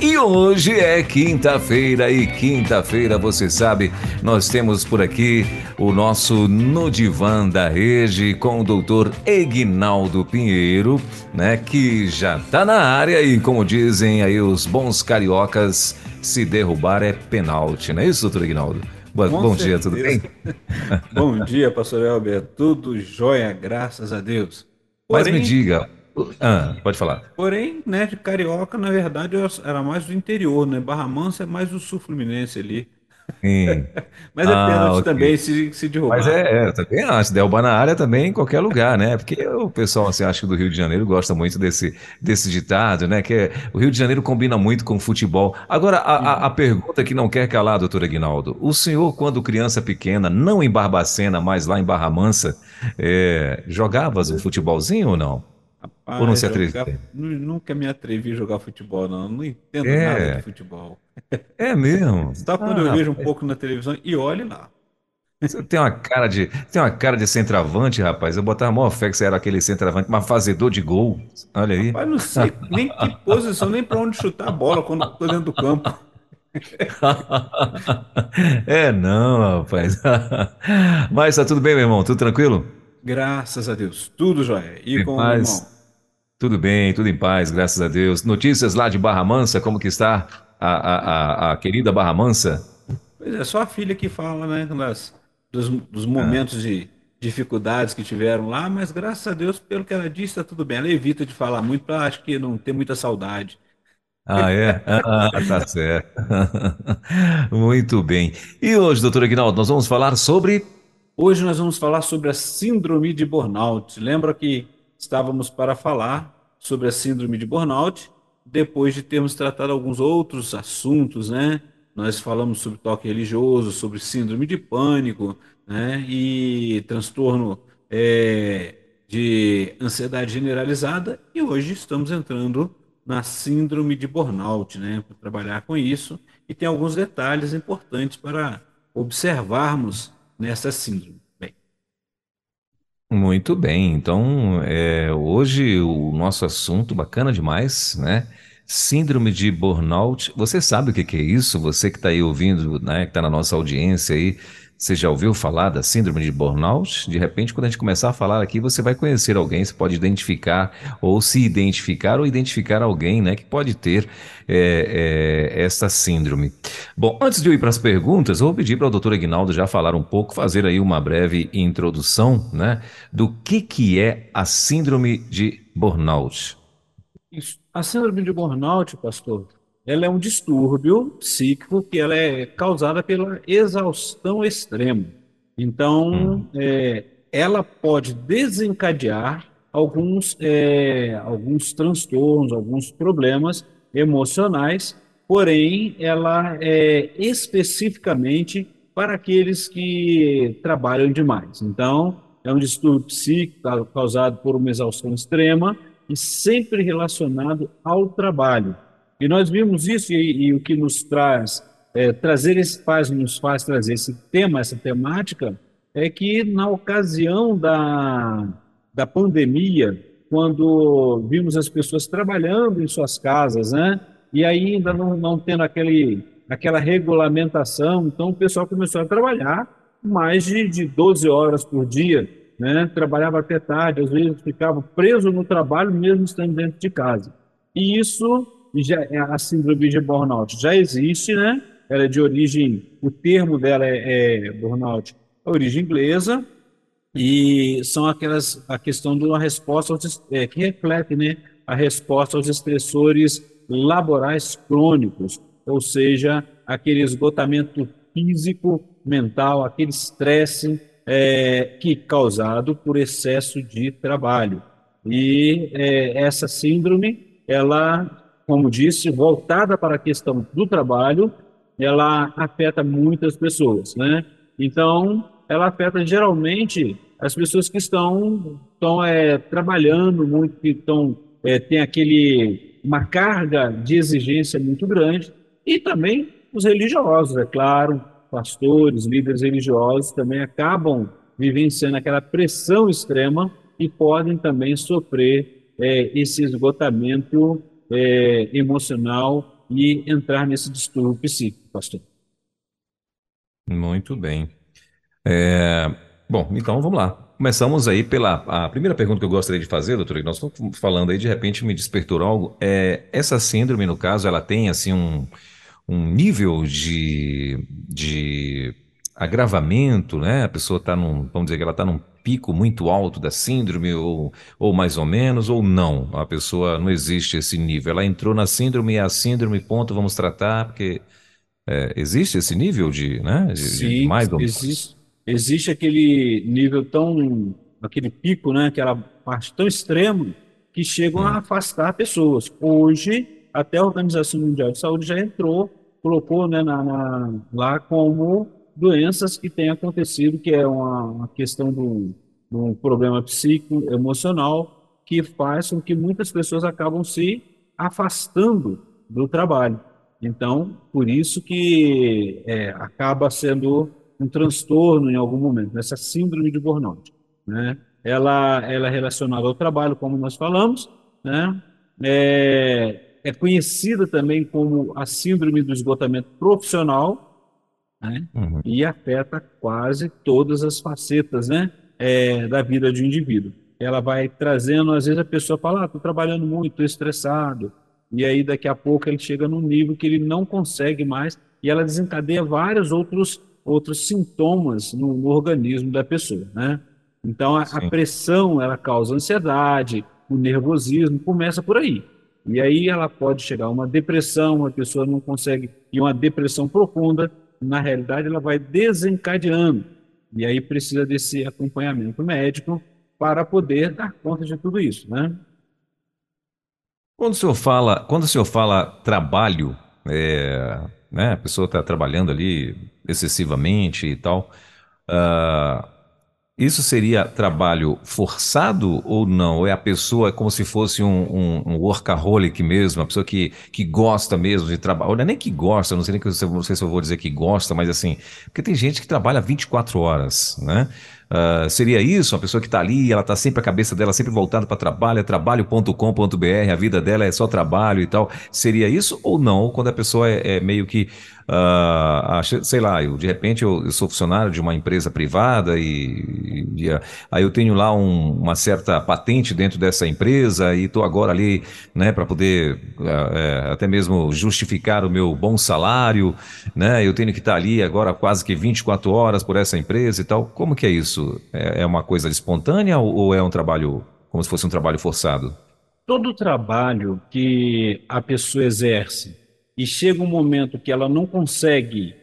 E hoje é quinta-feira e quinta-feira, você sabe, nós temos por aqui o nosso No Divã da Rede com o doutor Egnaldo Pinheiro, né, que já tá na área e como dizem aí os bons cariocas, se derrubar é penalti, não é isso, doutor Egnaldo? Bom, bom dia, tudo bem? bom dia, pastor Elber, tudo jóia, graças a Deus. Porém, Mas me diga, ah, pode falar. Porém, né, de Carioca, na verdade, era mais do interior, né? Barra Mansa é mais do sul fluminense ali. Sim. Mas é ah, pênalti okay. também se, se derrubar. Mas é, é, também acho. Derrubar na área também em qualquer lugar, né? Porque o pessoal, assim, acho que do Rio de Janeiro gosta muito desse, desse ditado, né? Que é, o Rio de Janeiro combina muito com futebol. Agora, a, a, a pergunta que não quer calar, doutor Aguinaldo. O senhor, quando criança pequena, não em Barbacena, mas lá em Barra Mansa, é, jogavas um futebolzinho ou não? Rapaz, Ou não se atreve? Nunca me atrevi a jogar futebol, não. Não entendo é. nada de futebol. É mesmo? Só quando ah, eu vejo um pouco na televisão e olhe lá. Você tem uma cara de, tem uma cara de centroavante, rapaz. Eu botava a maior fé que você era aquele centroavante, mas fazedor de gol. Olha aí. Rapaz, não sei nem que posição, nem para onde chutar a bola quando estou dentro do campo. é não, rapaz. Mas tá tudo bem, meu irmão? Tudo tranquilo? Graças a Deus. Tudo jóia. E com paz. o irmão? Tudo bem, tudo em paz, graças a Deus. Notícias lá de Barra Mansa, como que está a, a, a, a querida Barra Mansa? Pois é, só a filha que fala, né, das, dos, dos momentos ah. de dificuldades que tiveram lá, mas graças a Deus, pelo que ela disse, está tudo bem. Ela evita de falar muito para acho que não ter muita saudade. Ah, é? Ah, tá certo. muito bem. E hoje, doutor Aguinaldo, nós vamos falar sobre Hoje nós vamos falar sobre a síndrome de burnout. Lembra que estávamos para falar sobre a síndrome de burnout depois de termos tratado alguns outros assuntos, né? Nós falamos sobre toque religioso, sobre síndrome de pânico, né? E transtorno é, de ansiedade generalizada. E hoje estamos entrando na síndrome de burnout, né? Para trabalhar com isso. E tem alguns detalhes importantes para observarmos nessa síndrome. Muito bem, então é, hoje o nosso assunto bacana demais, né? Síndrome de burnout. Você sabe o que, que é isso? Você que está aí ouvindo, né? Que está na nossa audiência aí, você já ouviu falar da síndrome de burnout? De repente, quando a gente começar a falar aqui, você vai conhecer alguém, você pode identificar ou se identificar ou identificar alguém, né, que pode ter é, é, essa síndrome. Bom, antes de eu ir para as perguntas, eu vou pedir para o doutor Aguinaldo já falar um pouco, fazer aí uma breve introdução, né, do que que é a síndrome de burnout. A síndrome de burnout, pastor, ela é um distúrbio psíquico que ela é causada pela exaustão extrema. Então, hum. é, ela pode desencadear alguns, é, alguns transtornos, alguns problemas emocionais, porém, ela é especificamente para aqueles que trabalham demais. Então, é um distúrbio psíquico causado por uma exaustão extrema e sempre relacionado ao trabalho. E nós vimos isso e, e o que nos traz, é, trazer esse faz, nos faz trazer esse tema, essa temática, é que na ocasião da, da pandemia, quando vimos as pessoas trabalhando em suas casas, né? E ainda não, não tendo aquele, aquela regulamentação, então o pessoal começou a trabalhar mais de, de 12 horas por dia, né? Trabalhava até tarde, às vezes ficava preso no trabalho mesmo estando dentro de casa. E isso já, a síndrome de burnout já existe, né? Ela é de origem, o termo dela é, é burnout, é origem inglesa, e são aquelas, a questão de uma resposta aos, é, que reflete, né? A resposta aos estressores laborais crônicos, ou seja, aquele esgotamento físico, mental, aquele estresse é, que causado por excesso de trabalho. E é, essa síndrome, ela como disse, voltada para a questão do trabalho, ela afeta muitas pessoas, né? Então, ela afeta geralmente as pessoas que estão, estão é, trabalhando muito, que estão, é, tem aquele, uma carga de exigência muito grande, e também os religiosos, é claro, pastores, líderes religiosos também acabam vivenciando aquela pressão extrema e podem também sofrer é, esse esgotamento é, emocional e entrar nesse distúrbio psíquico, pastor. Muito bem. É, bom, então vamos lá. Começamos aí pela a primeira pergunta que eu gostaria de fazer, doutor, nós estamos falando aí, de repente me despertou algo. É, essa síndrome, no caso, ela tem assim um, um nível de, de agravamento, né? A pessoa está num, vamos dizer que ela está num pico muito alto da síndrome, ou, ou mais ou menos, ou não. A pessoa não existe esse nível. Ela entrou na síndrome, é a síndrome, ponto, vamos tratar, porque é, existe esse nível de, né? De, Sim, de mais ou existe, existe aquele nível tão, aquele pico, né? Aquela parte tão extrema que chegam hum. a afastar pessoas. Hoje, até a Organização Mundial de Saúde já entrou, colocou né, na, na, lá como doenças que têm acontecido, que é uma, questão do, do problema psíquico, emocional, que faz com que muitas pessoas acabam se afastando do trabalho. Então, por isso que é, acaba sendo um transtorno em algum momento, essa síndrome de burnout. Né? Ela, ela é relacionada ao trabalho, como nós falamos, né? é, é conhecida também como a síndrome do esgotamento profissional, né? Uhum. e afeta quase todas as facetas né? É, da vida de um indivíduo. Ela vai trazendo, às vezes a pessoa fala, ah, estou trabalhando muito, estou estressado, e aí daqui a pouco ele chega num nível que ele não consegue mais, e ela desencadeia vários outros, outros sintomas no, no organismo da pessoa. Né? Então a, a pressão ela causa ansiedade, o nervosismo, começa por aí. E aí ela pode chegar a uma depressão, a pessoa não consegue, e uma depressão profunda, na realidade, ela vai desencadeando. E aí precisa desse acompanhamento médico para poder dar conta de tudo isso, né? Quando o senhor fala, quando o senhor fala trabalho, é, né, a pessoa está trabalhando ali excessivamente e tal, uh, isso seria trabalho forçado ou não? Ou é a pessoa como se fosse um, um, um workaholic mesmo, a pessoa que, que gosta mesmo de trabalhar? Não é nem que gosta, não sei nem que, não sei se eu vou dizer que gosta, mas assim, porque tem gente que trabalha 24 horas, né? Uh, seria isso? Uma pessoa que está ali, ela está sempre a cabeça dela sempre voltada para trabalho, é trabalho.com.br, a vida dela é só trabalho e tal. Seria isso ou não? Quando a pessoa é, é meio que Uh, sei lá, eu, de repente eu, eu, sou funcionário de uma empresa privada e, e, e aí eu tenho lá um, uma certa patente dentro dessa empresa e estou agora ali, né, para poder uh, até mesmo justificar o meu bom salário, né? Eu tenho que estar ali agora quase que 24 horas por essa empresa e tal. Como que é isso? É, é uma coisa espontânea ou, é um trabalho como se fosse um trabalho forçado? Todo trabalho que a pessoa exerce e chega um momento que ela não consegue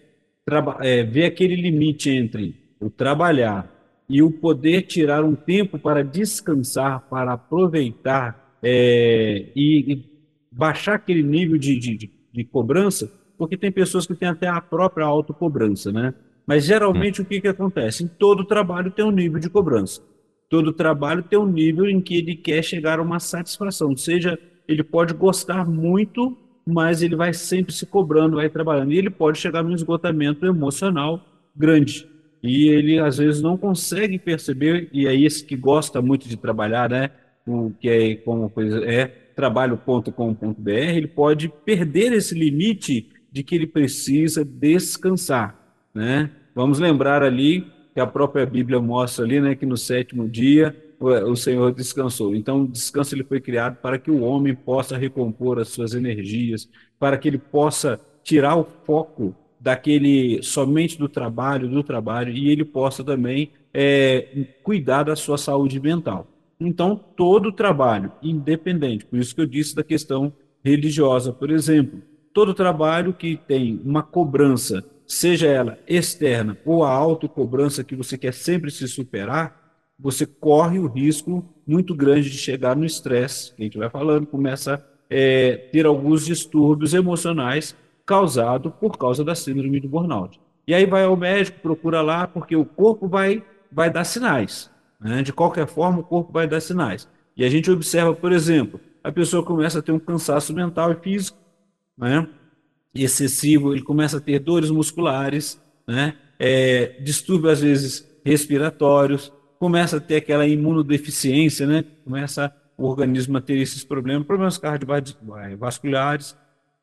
é, ver aquele limite entre o trabalhar e o poder tirar um tempo para descansar, para aproveitar é, e, e, baixar aquele nível de, de, de, cobrança, porque tem pessoas que têm até a própria autocobrança, né? Mas geralmente o que, que acontece? Em todo trabalho tem um nível de cobrança. Todo trabalho tem um nível em que ele quer chegar a uma satisfação, ou seja, ele pode gostar muito mas ele vai sempre se cobrando, vai trabalhando. E ele pode chegar num esgotamento emocional grande. E ele, às vezes, não consegue perceber, e é esse que gosta muito de trabalhar, né? O que é como coisa é trabalho.com.br, ele pode perder esse limite de que ele precisa descansar, né? Vamos lembrar ali que a própria Bíblia mostra ali, né, que no sétimo dia o Senhor descansou. Então, o descanso ele foi criado para que o homem possa recompor as suas energias, para que ele possa tirar o foco daquele somente do trabalho, do trabalho, e ele possa também é, cuidar da sua saúde mental. Então, todo trabalho, independente, por isso que eu disse da questão religiosa, por exemplo, todo trabalho que tem uma cobrança, seja ela externa ou a autocobrança que você quer sempre se superar, você corre o risco muito grande de chegar no estresse, que a gente vai falando, começa a é, ter alguns distúrbios emocionais causados por causa da síndrome do burnout. E aí vai ao médico, procura lá, porque o corpo vai, vai dar sinais. Né? De qualquer forma, o corpo vai dar sinais. E a gente observa, por exemplo, a pessoa começa a ter um cansaço mental e físico, né? Excessivo, ele começa a ter dores musculares, né? É, distúrbios às vezes respiratórios, começa a ter aquela imunodeficiência, né? Começa o organismo a ter esses problemas, problemas cardiovasculares,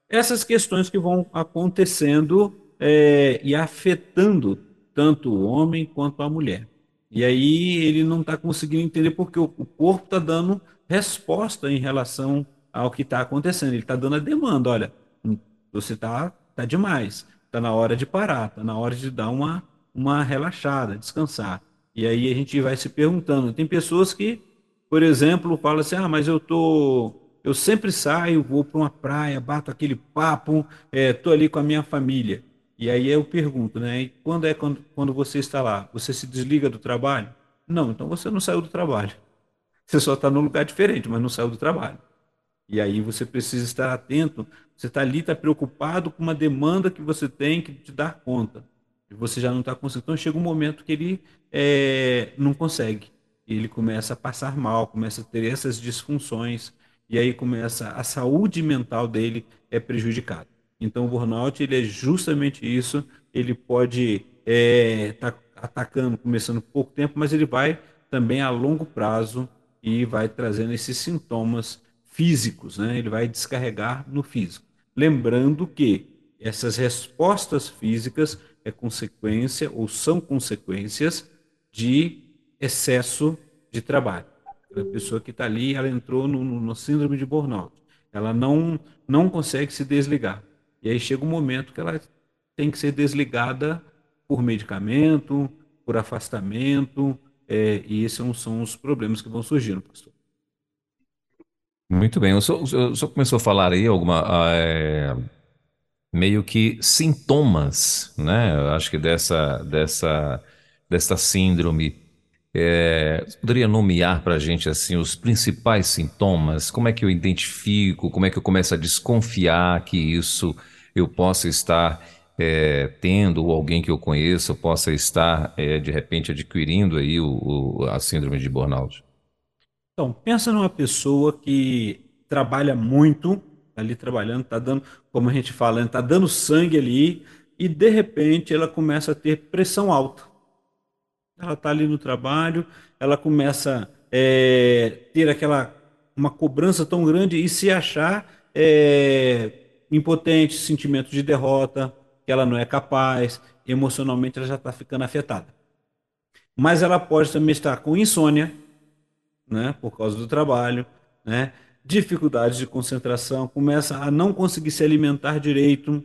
essas questões que vão acontecendo é, e afetando tanto o homem quanto a mulher. E aí ele não está conseguindo entender porque o, o corpo está dando resposta em relação ao que está acontecendo. Ele está dando a demanda, olha, você está tá demais, está na hora de parar, está na hora de dar uma, uma relaxada, descansar. E aí a gente vai se perguntando. Tem pessoas que, por exemplo, falam assim: ah, mas eu tô, eu sempre saio, vou para uma praia, bato aquele papo, é, ali com a minha família. E aí eu pergunto, né? Quando é quando, quando você está lá? Você se desliga do trabalho? Não, então você não saiu do trabalho. Você só está num lugar diferente, mas não saiu do trabalho. E aí você precisa estar atento. Você está ali, está preocupado com uma demanda que você tem que te dar conta. E você já não está conseguindo. Então chega um momento que ele é, não consegue. Ele começa a passar mal, começa a ter essas disfunções. E aí começa a saúde mental dele é prejudicada. Então o burnout ele é justamente isso. Ele pode estar é, tá atacando, começando pouco tempo, mas ele vai também a longo prazo e vai trazendo esses sintomas físicos, né? Ele vai descarregar no físico. Lembrando que essas respostas físicas é consequência ou são consequências de excesso de trabalho. A pessoa que está ali, ela entrou no, no, síndrome de burnout. Ela não, não consegue se desligar. E aí chega um momento que ela tem que ser desligada por medicamento, por afastamento, é, e esses são, são os problemas que vão surgindo, pastor. Muito bem. O senhor, o senhor começou a falar aí alguma. É, meio que sintomas, né? Eu acho que dessa, dessa, dessa síndrome. É, poderia nomear para a gente assim os principais sintomas? Como é que eu identifico? Como é que eu começo a desconfiar que isso eu possa estar é, tendo ou alguém que eu conheça possa estar é, de repente adquirindo aí o, o, a síndrome de burnout? Então, pensa numa pessoa que trabalha muito, tá ali trabalhando, está dando, como a gente fala, está dando sangue ali, e de repente ela começa a ter pressão alta. Ela está ali no trabalho, ela começa a é, ter aquela uma cobrança tão grande e se achar é, impotente, sentimento de derrota, que ela não é capaz, emocionalmente ela já está ficando afetada. Mas ela pode também estar com insônia, né, por causa do trabalho, né, dificuldades de concentração, começa a não conseguir se alimentar direito,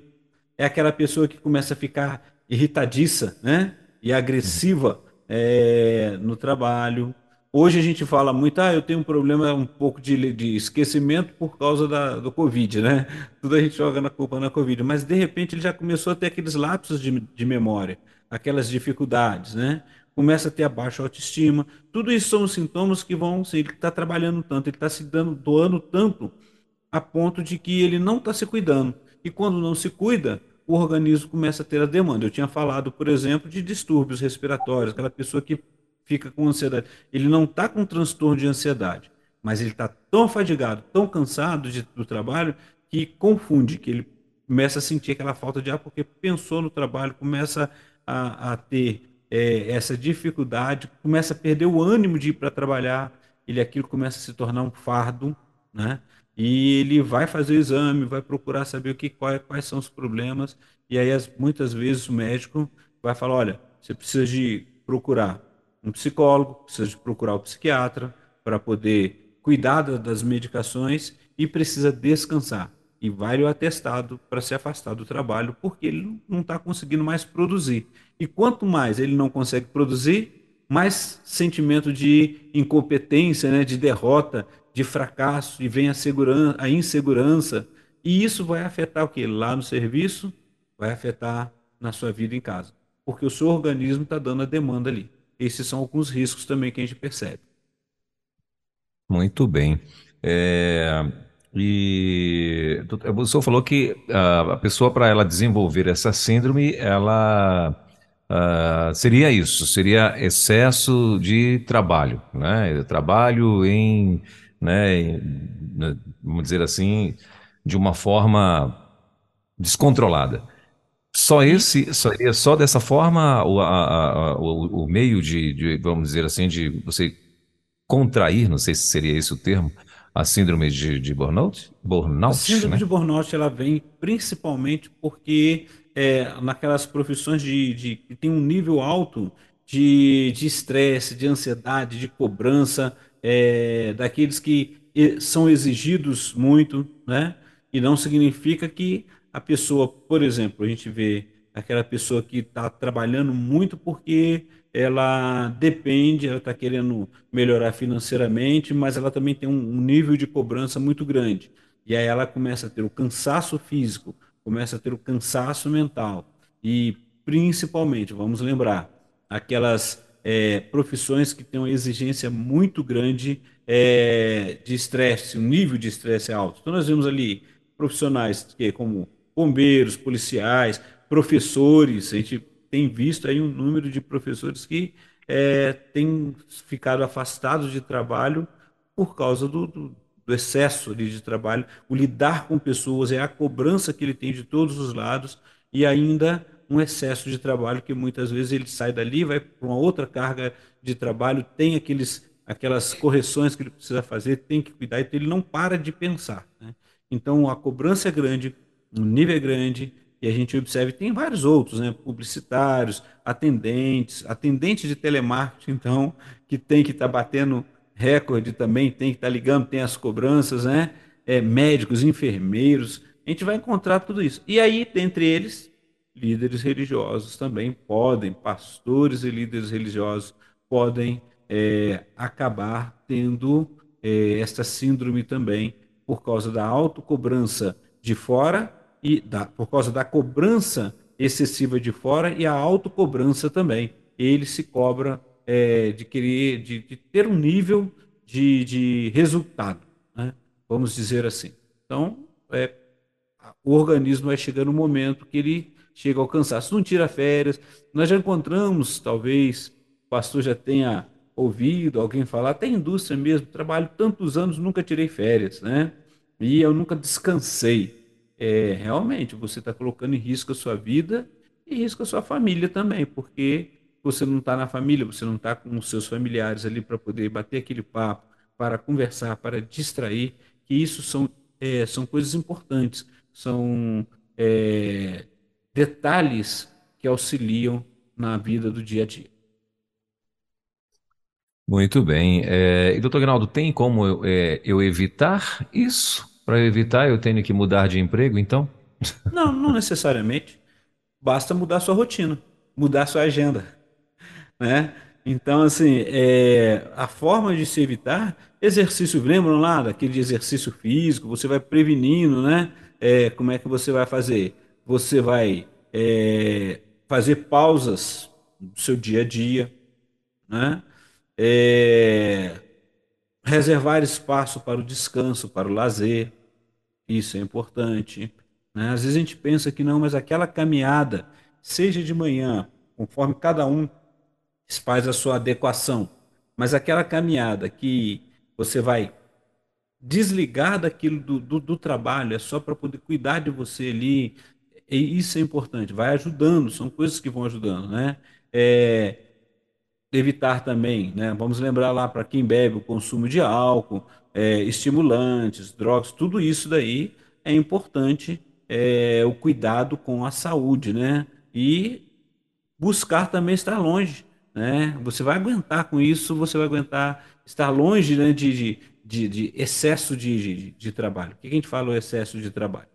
é aquela pessoa que começa a ficar irritadiça, né, e agressiva é, no trabalho. Hoje a gente fala muito, ah, eu tenho um problema um pouco de, de esquecimento por causa da, do Covid, né? Tudo a gente joga na culpa na Covid, mas de repente ele já começou a ter aqueles lapsos de, de memória, aquelas dificuldades, né? Começa a ter a baixa autoestima. Tudo isso são sintomas que vão, se ele está trabalhando tanto, ele está se dando, doando tanto, a ponto de que ele não está se cuidando. E quando não se cuida, o organismo começa a ter a demanda. Eu tinha falado, por exemplo, de distúrbios respiratórios, aquela pessoa que fica com ansiedade. Ele não está com transtorno de ansiedade, mas ele está tão fadigado, tão cansado de, do trabalho, que confunde, que ele começa a sentir aquela falta de ar porque pensou no trabalho, começa a, a ter é, essa dificuldade, começa a perder o ânimo de ir para trabalhar, ele aquilo começa a se tornar um fardo, né? E ele vai fazer o exame, vai procurar saber o que quais, quais são os problemas, e aí as, muitas vezes o médico vai falar, olha, você precisa de procurar um psicólogo, precisa de procurar o um psiquiatra para poder cuidar das medicações e precisa descansar e vai o atestado para se afastar do trabalho, porque ele não está conseguindo mais produzir. E quanto mais ele não consegue produzir, mais sentimento de incompetência, né, de derrota, de fracasso, e vem a, segurança, a insegurança. E isso vai afetar o que? Lá no serviço, vai afetar na sua vida em casa. Porque o seu organismo está dando a demanda ali. Esses são alguns riscos também que a gente percebe. Muito bem. É, e o senhor falou que a pessoa, para ela desenvolver essa síndrome, ela uh, seria isso, seria excesso de trabalho, né? Trabalho em, né, em, né, vamos dizer assim, de uma forma descontrolada. Só esse, seria só dessa forma o, a, a, o, o meio de, de, vamos dizer assim, de você contrair, não sei se seria esse o termo, a síndrome de, de burnout? burnout? A síndrome né? de burnout ela vem principalmente porque é, naquelas profissões de, de, que tem um nível alto de estresse, de, de ansiedade, de cobrança, é, daqueles que são exigidos muito, né? E não significa que a pessoa, por exemplo, a gente vê aquela pessoa que está trabalhando muito porque ela depende, ela está querendo melhorar financeiramente, mas ela também tem um nível de cobrança muito grande. E aí ela começa a ter o cansaço físico, começa a ter o cansaço mental. E principalmente, vamos lembrar, aquelas é, profissões que têm uma exigência muito grande é, de estresse, um nível de estresse alto. Então nós vemos ali profissionais que, como bombeiros, policiais, professores. A gente tem visto aí um número de professores que é, têm ficado afastados de trabalho por causa do, do, do excesso ali de trabalho. O lidar com pessoas é a cobrança que ele tem de todos os lados e ainda um excesso de trabalho que muitas vezes ele sai dali, vai para uma outra carga de trabalho, tem aqueles, aquelas correções que ele precisa fazer, tem que cuidar, então ele não para de pensar. Né? Então a cobrança é grande, um nível é grande, e a gente observa, tem vários outros, né? publicitários, atendentes, atendentes de telemarketing, então, que tem que estar tá batendo recorde também, tem que estar tá ligando, tem as cobranças, né? É, médicos, enfermeiros, a gente vai encontrar tudo isso. E aí, dentre eles, líderes religiosos também podem, pastores e líderes religiosos podem é, acabar tendo é, esta síndrome também por causa da autocobrança de fora e da, por causa da cobrança excessiva de fora e a autocobrança também. Ele se cobra é, de querer, de, de, ter um nível de, de resultado, né? vamos dizer assim. Então, é, o organismo vai chegar no momento que ele chega ao cansaço, não tira férias. Nós já encontramos, talvez, o pastor já tenha ouvido alguém falar, até indústria mesmo, trabalho tantos anos, nunca tirei férias, né? E eu nunca descansei. É, realmente, você está colocando em risco a sua vida e risco a sua família também, porque você não está na família, você não está com os seus familiares ali para poder bater aquele papo, para conversar, para distrair, que isso são, é, são coisas importantes, são é, detalhes que auxiliam na vida do dia a dia. Muito bem. É, e doutor Ginaldo, tem como eu, é, eu evitar isso? Para evitar, eu tenho que mudar de emprego, então? Não, não necessariamente. Basta mudar sua rotina, mudar sua agenda, né? Então, assim, é, a forma de se evitar, exercício, lembram lá daquele exercício físico, você vai prevenindo, né? É, como é que você vai fazer? Você vai é, fazer pausas no seu dia a dia, né? É, reservar espaço para o descanso, para o lazer, isso é importante. Né? Às vezes a gente pensa que não, mas aquela caminhada, seja de manhã, conforme cada um faz a sua adequação, mas aquela caminhada que você vai desligar daquilo do, do, do trabalho, é só para poder cuidar de você ali, e isso é importante, vai ajudando, são coisas que vão ajudando, né? É, evitar também, né? Vamos lembrar lá para quem bebe o consumo de álcool, é, estimulantes, drogas, tudo isso daí é importante é, o cuidado com a saúde, né? E buscar também estar longe, né? Você vai aguentar com isso, você vai aguentar estar longe né, de, de, de excesso de, de, de, trabalho. O que a gente fala o excesso de trabalho?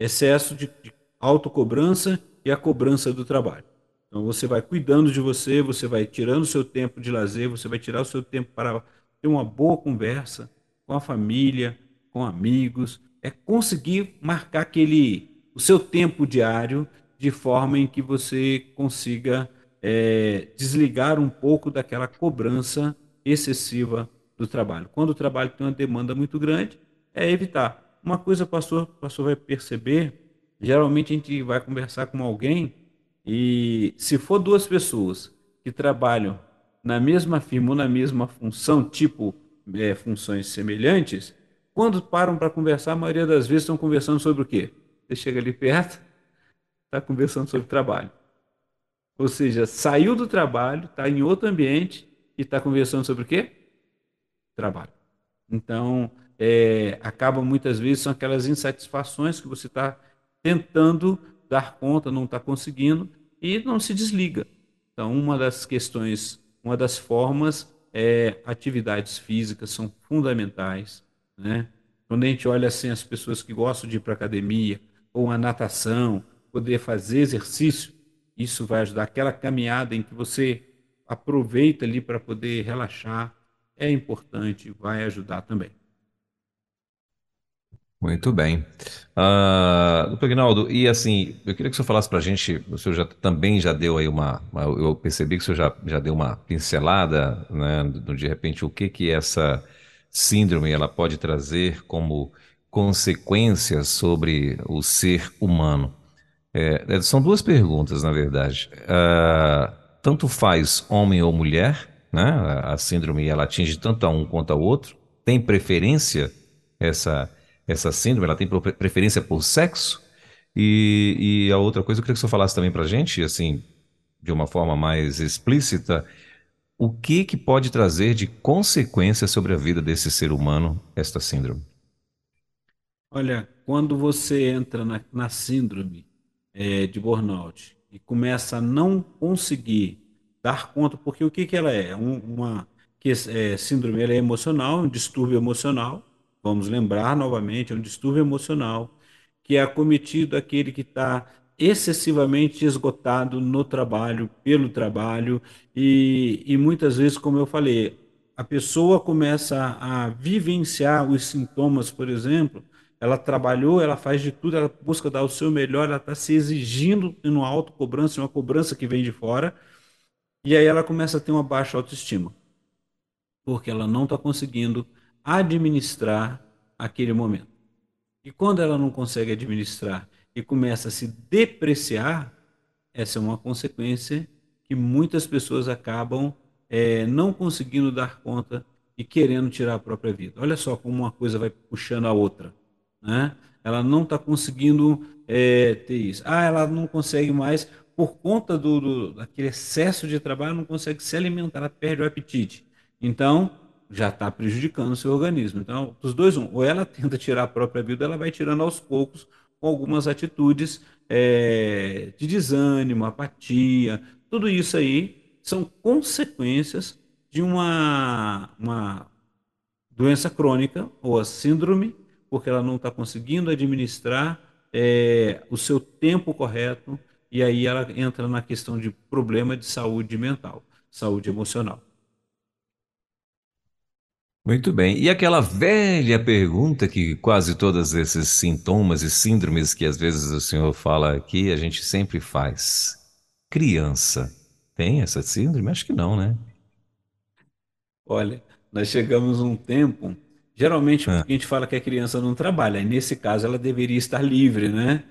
Excesso de, de autocobrança e a cobrança do trabalho. Então você vai cuidando de você, você vai tirando o seu tempo de lazer, você vai tirar o seu tempo para ter uma boa conversa, com a família, com amigos, é conseguir marcar aquele o seu tempo diário de forma em que você consiga é, desligar um pouco daquela cobrança excessiva do trabalho. Quando o trabalho tem uma demanda muito grande, é evitar. Uma coisa, pastor, o pastor vai perceber, geralmente a gente vai conversar com alguém E se for duas pessoas que trabalham na mesma firma ou na mesma função, tipo é, funções semelhantes, quando param para conversar, a maioria das vezes estão conversando sobre o quê? Você chega ali perto, está conversando sobre trabalho. Ou seja, saiu do trabalho, está em outro ambiente e está conversando sobre o quê? Trabalho. Então, é, acaba muitas vezes são aquelas insatisfações que você está tentando dar conta, não está conseguindo e não se desliga. Então, uma das questões, uma das formas é atividades físicas são fundamentais, né? Quando a gente olha assim as pessoas que gostam de ir para academia ou a natação, poder fazer exercício, isso vai ajudar aquela caminhada em que você aproveita ali para poder relaxar, é importante, vai ajudar também. Muito bem. Uh, doutor Aguinaldo, e assim, eu queria que o senhor falasse para a gente, o senhor já, também já deu aí uma, uma, eu percebi que o senhor já, já deu uma pincelada, né, de repente, o que que essa síndrome ela pode trazer como consequências sobre o ser humano. É, é são duas perguntas, na verdade. Uh, tanto faz homem ou mulher, né? A síndrome ela atinge tanto a um quanto ao outro. Tem preferência essa essa síndrome? Ela tem preferência por sexo? E, e a outra coisa, eu queria que você falasse também para gente, assim, de uma forma mais explícita, o que, que pode trazer de consequência sobre a vida desse ser humano esta síndrome? Olha, quando você entra na, na síndrome é, de burnout e começa a não conseguir dar conta, porque o que, que ela é? Um, uma que, é, síndrome ela é emocional, um distúrbio emocional, vamos lembrar novamente, é um distúrbio emocional que é acometido aquele que está excessivamente esgotado no trabalho, pelo trabalho, e, e muitas vezes, como eu falei, a pessoa começa a vivenciar os sintomas, por exemplo, ela trabalhou, ela faz de tudo, ela busca dar o seu melhor, ela está se exigindo uma autocobrança, uma cobrança que vem de fora, e aí ela começa a ter uma baixa autoestima, porque ela não está conseguindo administrar aquele momento. E quando ela não consegue administrar e começa a se depreciar, essa é uma consequência que muitas pessoas acabam é, não conseguindo dar conta e querendo tirar a própria vida. Olha só como uma coisa vai puxando a outra. Né? Ela não está conseguindo é, ter isso. Ah, ela não consegue mais, por conta do, do, daquele excesso de trabalho, não consegue se alimentar, ela perde o apetite. Então, já está prejudicando o seu organismo. Então, dos dois, um, ou ela tenta tirar a própria vida, ela vai tirando aos poucos com algumas atitudes é, de desânimo, apatia, tudo isso aí são consequências de uma, uma doença crônica ou a síndrome, porque ela não está conseguindo administrar é, o seu tempo correto e aí ela entra na questão de problema de saúde mental, saúde emocional. Muito bem. E aquela velha pergunta que quase todos esses sintomas e síndromes que às vezes o senhor fala aqui, a gente sempre faz. Criança tem essa síndrome? Acho que não, né? Olha, nós chegamos a um tempo, geralmente ah. a gente fala que a criança não trabalha, e nesse caso ela deveria estar livre, né?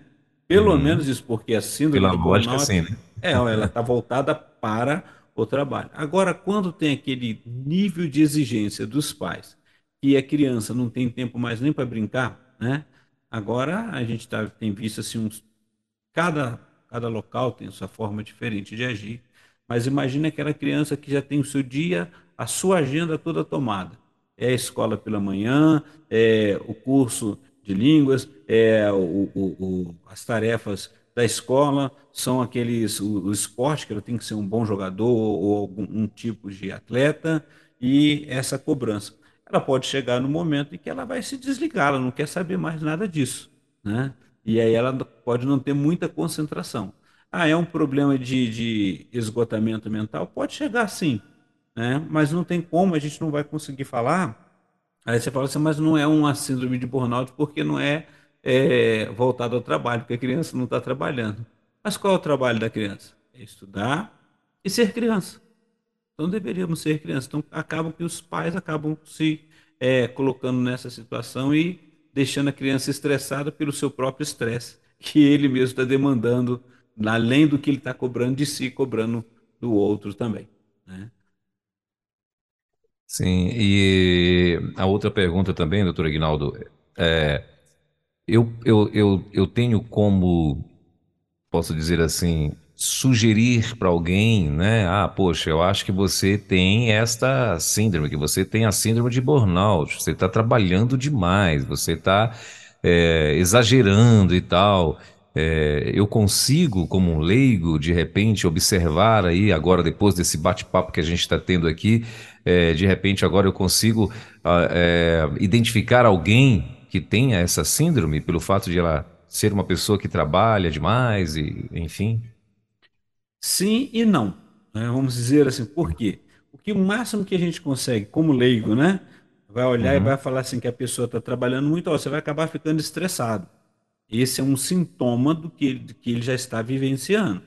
Pelo uhum. menos isso, porque a síndrome Pela lógica, sim, né? É, ela está voltada para o trabalho. Agora, quando tem aquele nível de exigência dos pais e a criança não tem tempo mais nem para brincar, né? Agora a gente tá, tem visto assim uns cada cada local tem sua forma diferente de agir, mas imagina aquela criança que já tem o seu dia, a sua agenda toda tomada. É a escola pela manhã, é o curso de línguas, é o, o, o, as tarefas da escola são aqueles o, o, esporte que ela tem que ser um bom jogador ou algum um tipo de atleta e essa cobrança. Ela pode chegar no momento em que ela vai se desligar, ela não quer saber mais nada disso, né? E aí ela pode não ter muita concentração. Ah, é um problema de, de esgotamento mental? Pode chegar sim, né? Mas não tem como, a gente não vai conseguir falar. Aí você fala assim, mas não é uma síndrome de burnout porque não é é, voltado ao trabalho, porque a criança não está trabalhando. Mas qual é o trabalho da criança? É estudar e ser criança. Então deveríamos ser criança. Então acabam que os pais acabam se é, colocando nessa situação e deixando a criança estressada pelo seu próprio estresse, que ele mesmo está demandando além do que ele está cobrando de si, cobrando do outro também. Né? Sim, e a outra pergunta também, doutor Aguinaldo, é, eu, eu, eu, eu tenho como, posso dizer assim, sugerir para alguém, né? Ah, poxa, eu acho que você tem esta síndrome, que você tem a síndrome de burnout, você está trabalhando demais, você está é, exagerando e tal. É, eu consigo, como um leigo, de repente observar aí, agora depois desse bate-papo que a gente está tendo aqui, é, de repente agora eu consigo é, identificar alguém que tenha essa síndrome pelo fato de ela ser uma pessoa que trabalha demais e enfim. Sim e não. Né? Vamos dizer assim, por quê? Porque o máximo que a gente consegue, como leigo, né? Vai olhar uhum. e vai falar assim que a pessoa está trabalhando muito, ó, você vai acabar ficando estressado. Esse é um sintoma do que, ele, que ele já está vivenciando.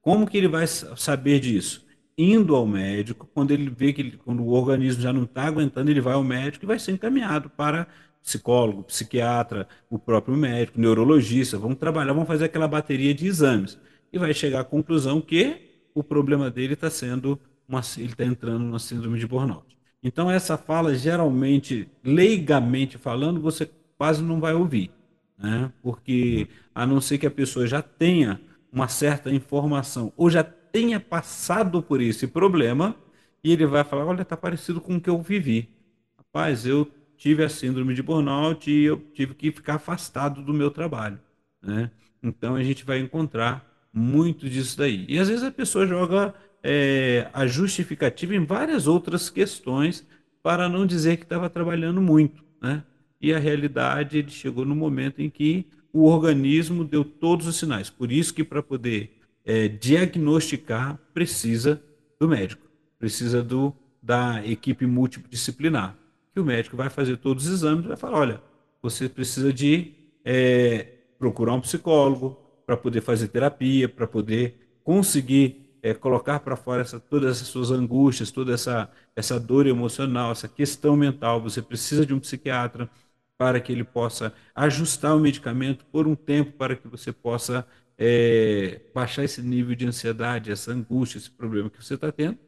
Como que ele vai saber disso? Indo ao médico, quando ele vê que ele, quando o organismo já não está aguentando, ele vai ao médico e vai ser encaminhado para psicólogo, psiquiatra, o próprio médico, neurologista. Vamos trabalhar, vamos fazer aquela bateria de exames e vai chegar à conclusão que o problema dele está sendo uma, ele está entrando numa síndrome de burnout. Então essa fala geralmente, leigamente falando, você quase não vai ouvir, né? Porque a não ser que a pessoa já tenha uma certa informação ou já tenha passado por esse problema e ele vai falar, olha, está parecido com o que eu vivi. Rapaz, eu tive a síndrome de burnout e eu tive que ficar afastado do meu trabalho, né? Então a gente vai encontrar muito disso daí. E às vezes a pessoa joga é, a justificativa em várias outras questões para não dizer que estava trabalhando muito, né? E a realidade ele chegou no momento em que o organismo deu todos os sinais. Por isso que para poder é, diagnosticar precisa do médico, precisa do da equipe multidisciplinar, que o médico vai fazer todos os exames e vai falar, olha, você precisa de é, procurar um psicólogo, para poder fazer terapia, para poder conseguir é, colocar para fora essa, todas essas suas angústias, toda essa, essa dor emocional, essa questão mental. Você precisa de um psiquiatra para que ele possa ajustar o medicamento por um tempo para que você possa é, baixar esse nível de ansiedade, essa angústia, esse problema que você está tendo.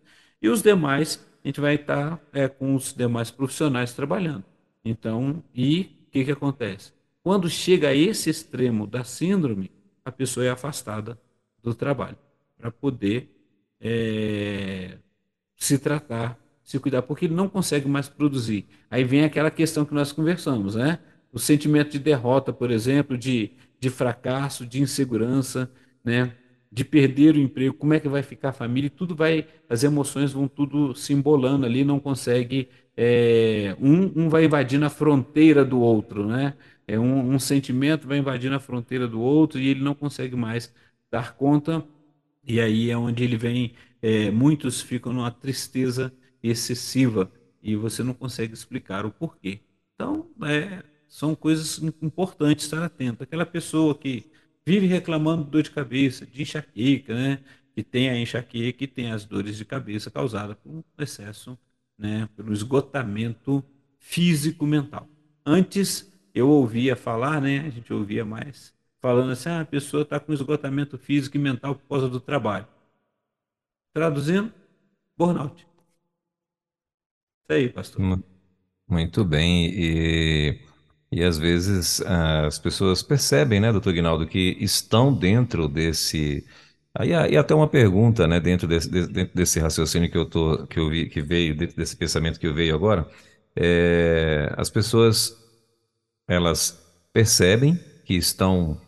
E os demais, a gente vai estar é, com os demais profissionais trabalhando. Então, e o que, que acontece? Quando chega a esse extremo da síndrome, a pessoa é afastada do trabalho para poder é, se tratar, se cuidar, porque ele não consegue mais produzir. Aí vem aquela questão que nós conversamos, né? O sentimento de derrota, por exemplo, de, de fracasso, de insegurança, né? De perder o emprego, como é que vai ficar a família? Tudo vai, as emoções vão tudo se embolando ali, não consegue. É, um, um vai invadindo a fronteira do outro, né? é um, um sentimento vai invadindo a fronteira do outro e ele não consegue mais dar conta. E aí é onde ele vem. É, muitos ficam numa tristeza excessiva e você não consegue explicar o porquê. Então, é, são coisas importantes estar atento. Aquela pessoa que vive reclamando de dor de cabeça, de enxaqueca, né? que tem a enxaqueca e tem as dores de cabeça causadas por um excesso, né? pelo esgotamento físico-mental. Antes eu ouvia falar, né? A gente ouvia mais, falando assim: ah, a pessoa está com esgotamento físico e mental por causa do trabalho. Traduzindo, burnout. Isso aí, pastor. Muito bem. E, e às vezes as pessoas percebem, né, doutor Guinaldo, que estão dentro desse. Aí, e até uma pergunta, né, dentro desse, dentro desse raciocínio que eu tô, que eu vi, que veio, dentro desse pensamento que eu veio agora, é, as pessoas elas percebem que estão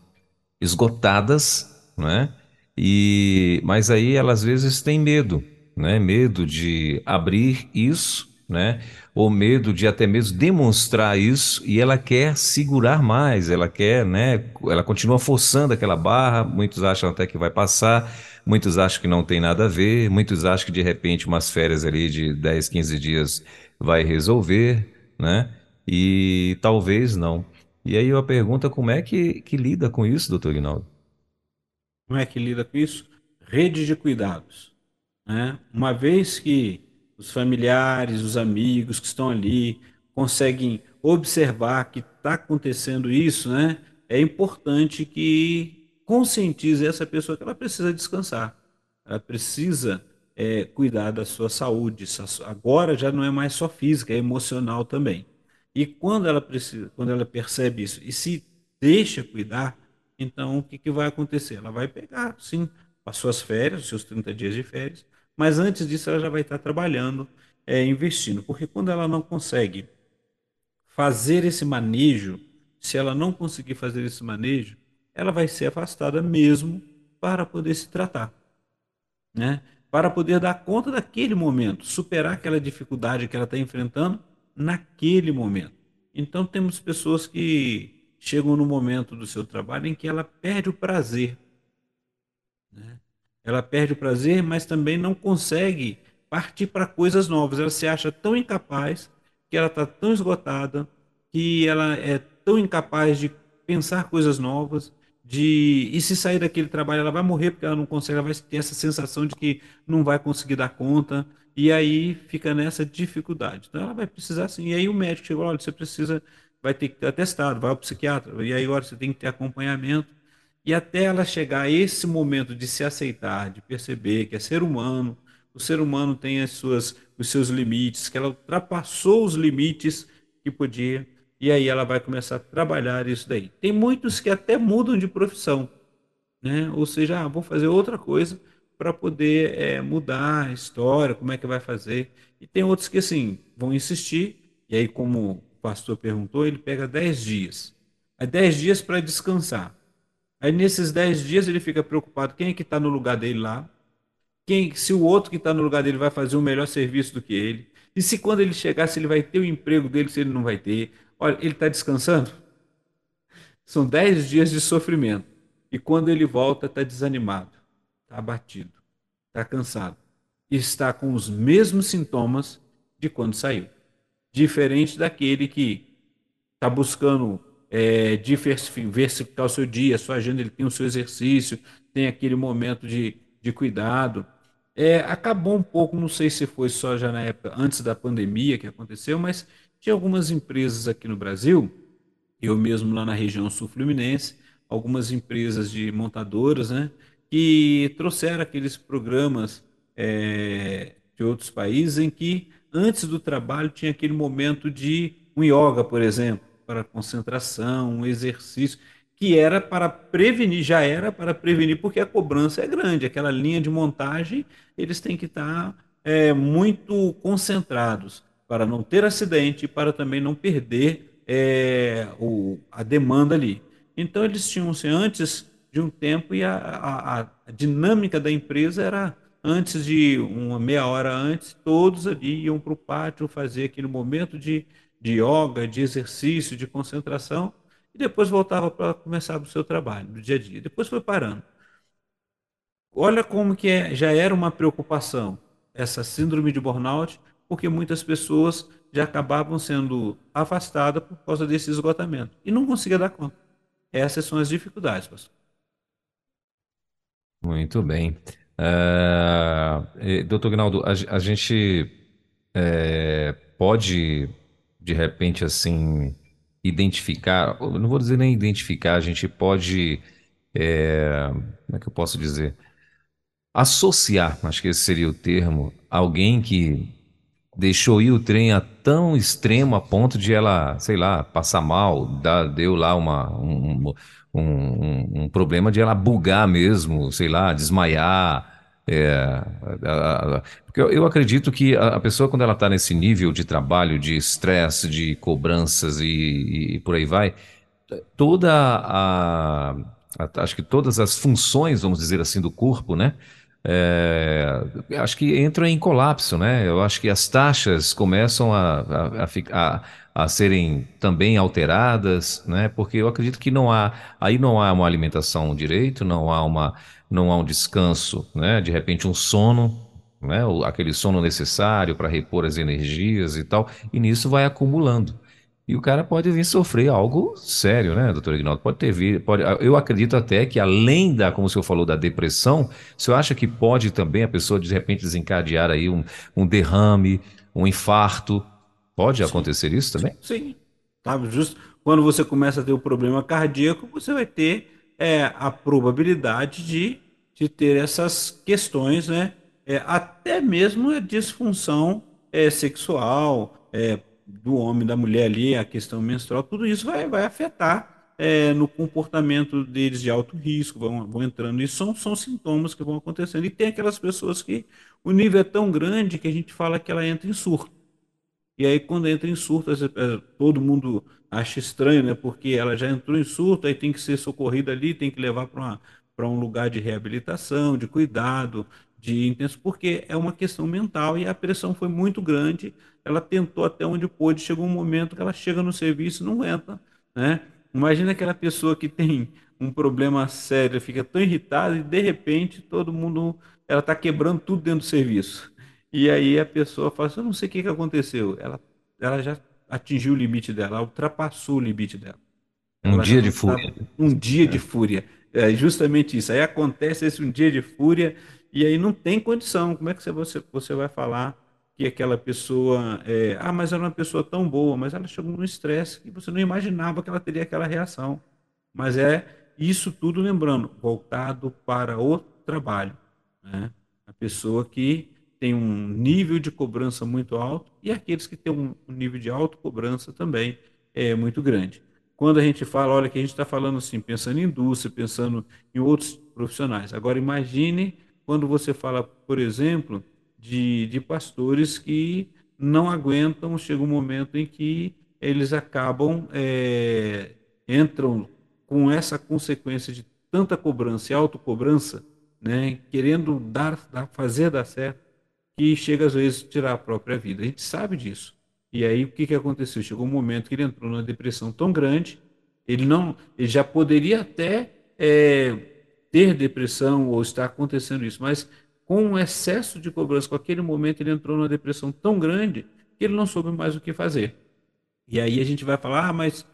esgotadas, né? E mas aí elas às vezes têm medo, né? Medo de abrir isso, né? Ou medo de até mesmo demonstrar isso e ela quer segurar mais, ela quer, né? Ela continua forçando aquela barra. Muitos acham até que vai passar, muitos acham que não tem nada a ver, muitos acham que de repente umas férias ali de 10, 15 dias vai resolver, né? e talvez não. E aí eu pergunto como é que, que lida com isso, doutor Guinaldo? Como é que lida com isso? Rede de cuidados. Né? Uma vez que os familiares, os amigos que estão ali conseguem observar que está acontecendo isso, né? é importante que conscientize essa pessoa que ela precisa descansar, ela precisa é, cuidar da sua saúde. Agora já não é mais só física, é emocional também. E quando ela precisa, quando ela percebe isso e se deixa cuidar, então o que, que vai acontecer? Ela vai pegar, sim, as suas férias, os seus 30 dias de férias, mas antes disso ela já vai estar trabalhando, é, investindo, porque quando ela não consegue fazer esse manejo, se ela não conseguir fazer esse manejo, ela vai ser afastada mesmo para poder se tratar, né? Para poder dar conta daquele momento, superar aquela dificuldade que ela está enfrentando naquele momento. Então temos pessoas que chegam no momento do seu trabalho em que ela perde o prazer? Ela perde o prazer, mas também não consegue partir para coisas novas. Ela se acha tão incapaz que ela está tão esgotada que ela é tão incapaz de pensar coisas novas, de e se sair daquele trabalho ela vai morrer porque ela não consegue, ela vai ter essa sensação de que não vai conseguir dar conta e aí fica nessa dificuldade. Então ela vai precisar sim. E aí o médico chegou, olha, você precisa, vai ter que ter atestado, vai ao psiquiatra e aí agora você tem que ter acompanhamento e até ela chegar a esse momento de se aceitar, de perceber que é ser humano, o ser humano tem as suas, os seus limites, que ela ultrapassou os limites que podia, e aí ela vai começar a trabalhar isso daí. Tem muitos que até mudam de profissão, né? ou seja, ah, vou fazer outra coisa para poder é, mudar a história, como é que vai fazer. E tem outros que, assim, vão insistir, e aí, como o pastor perguntou, ele pega 10 dias. É 10 dias para descansar. Aí, nesses 10 dias, ele fica preocupado quem é que está no lugar dele lá, quem, se o outro que está no lugar dele vai fazer um melhor serviço do que ele, e se quando ele chegar, se ele vai ter o emprego dele, se ele não vai ter. Olha, ele está descansando? São dez dias de sofrimento. E quando ele volta, está desanimado, está abatido, está cansado. E está com os mesmos sintomas de quando saiu. Diferente daquele que está buscando é, diversificar o seu dia, a sua agenda, ele tem o seu exercício, tem aquele momento de, de cuidado. É, acabou um pouco, não sei se foi só já na época antes da pandemia que aconteceu, mas tinha algumas empresas aqui no Brasil, eu mesmo lá na região sul-fluminense, algumas empresas de montadoras, né, que trouxeram aqueles programas é, de outros países em que antes do trabalho tinha aquele momento de um yoga, por exemplo, para concentração, um exercício que era para prevenir, já era para prevenir, porque a cobrança é grande, aquela linha de montagem, eles têm que estar é, muito concentrados para não ter acidente e para também não perder é, o, a demanda ali. Então eles tinham se antes de um tempo e a, a, a, dinâmica da empresa era antes de uma meia hora antes, todos ali iam para o pátio fazer aquele momento de, de yoga, de exercício, de concentração, e depois voltava para começar o seu trabalho, no dia a dia. Depois foi parando. Olha como que é, já era uma preocupação essa síndrome de burnout, porque muitas pessoas já acabavam sendo afastadas por causa desse esgotamento e não conseguia dar conta. Essas são as dificuldades, pastor. Muito bem. Uh, doutor Ginaldo, a, a gente é, pode, de repente, assim, identificar, não vou dizer nem identificar, a gente pode, é, como é que eu posso dizer? Associar, acho que esse seria o termo, alguém que deixou ir o trem a tão extremo a ponto de ela, sei lá, passar mal, dá, deu lá uma, um, um, um, um problema de ela bugar mesmo, sei lá, desmaiar, é, a, a, porque eu, acredito que a, a pessoa, quando ela está nesse nível de trabalho, de estresse, de cobranças e, e, por aí vai, toda a, Acho que todas as funções, vamos dizer assim, do corpo, né? É, acho que entram em colapso, né? Eu acho que as taxas começam a, a, a, a, serem também alteradas, né? Porque eu acredito que não há, aí não há uma alimentação direito, não há uma não há um descanso, né? De repente um sono, né? Aquele sono necessário para repor as energias e tal, e nisso vai acumulando. E o cara pode vir sofrer algo sério, né, doutor Ignaldo? Pode ter vir, pode, eu acredito até que além da, como o senhor falou, da depressão, o senhor acha que pode também a pessoa de repente desencadear aí um, um derrame, um infarto? Pode sim. acontecer isso também? Sim. Tá, justo quando você começa a ter o um problema cardíaco, você vai ter é a probabilidade de, de ter essas questões, né? É, até mesmo a disfunção é, sexual é, do homem, da mulher ali, a questão menstrual, tudo isso vai, vai afetar é, no comportamento deles de alto risco, vão, vão entrando. E são, são sintomas que vão acontecendo. E tem aquelas pessoas que o nível é tão grande que a gente fala que ela entra em surto. E aí, quando entra em surto, todo mundo acha estranho, né? Porque ela já entrou em surto, aí tem que ser socorrida ali, tem que levar para um lugar de reabilitação, de cuidado, de intenso, porque é uma questão mental e a pressão foi muito grande. Ela tentou até onde pôde, chegou um momento que ela chega no serviço e não aguenta, né? Imagina aquela pessoa que tem um problema sério, fica tão irritada e de repente todo mundo, ela está quebrando tudo dentro do serviço. E aí a pessoa fala assim, eu não sei o que, que aconteceu. Ela, ela já atingiu o limite dela, ultrapassou o limite dela. Um ela dia de fúria. Um dia é. de fúria. É justamente isso. Aí acontece esse um dia de fúria e aí não tem condição. Como é que você, você vai falar que aquela pessoa. É, ah, mas era uma pessoa tão boa, mas ela chegou num estresse que você não imaginava que ela teria aquela reação. Mas é isso tudo, lembrando, voltado para o trabalho. Né? A pessoa que tem um nível de cobrança muito alto e aqueles que têm um nível de autocobrança também é muito grande. Quando a gente fala, olha, que a gente está falando assim, pensando em indústria, pensando em outros profissionais. Agora, imagine quando você fala, por exemplo, de, de pastores que não aguentam, chega um momento em que eles acabam, é, entram com essa consequência de tanta cobrança e autocobrança, né, querendo dar, dar, fazer dar certo, que chega às vezes a tirar a própria vida. A gente sabe disso. E aí o que, que aconteceu? Chegou um momento que ele entrou numa depressão tão grande, ele não, ele já poderia até é, ter depressão ou estar acontecendo isso, mas com um excesso de cobrança, com aquele momento ele entrou numa depressão tão grande que ele não soube mais o que fazer. E aí a gente vai falar, ah, mas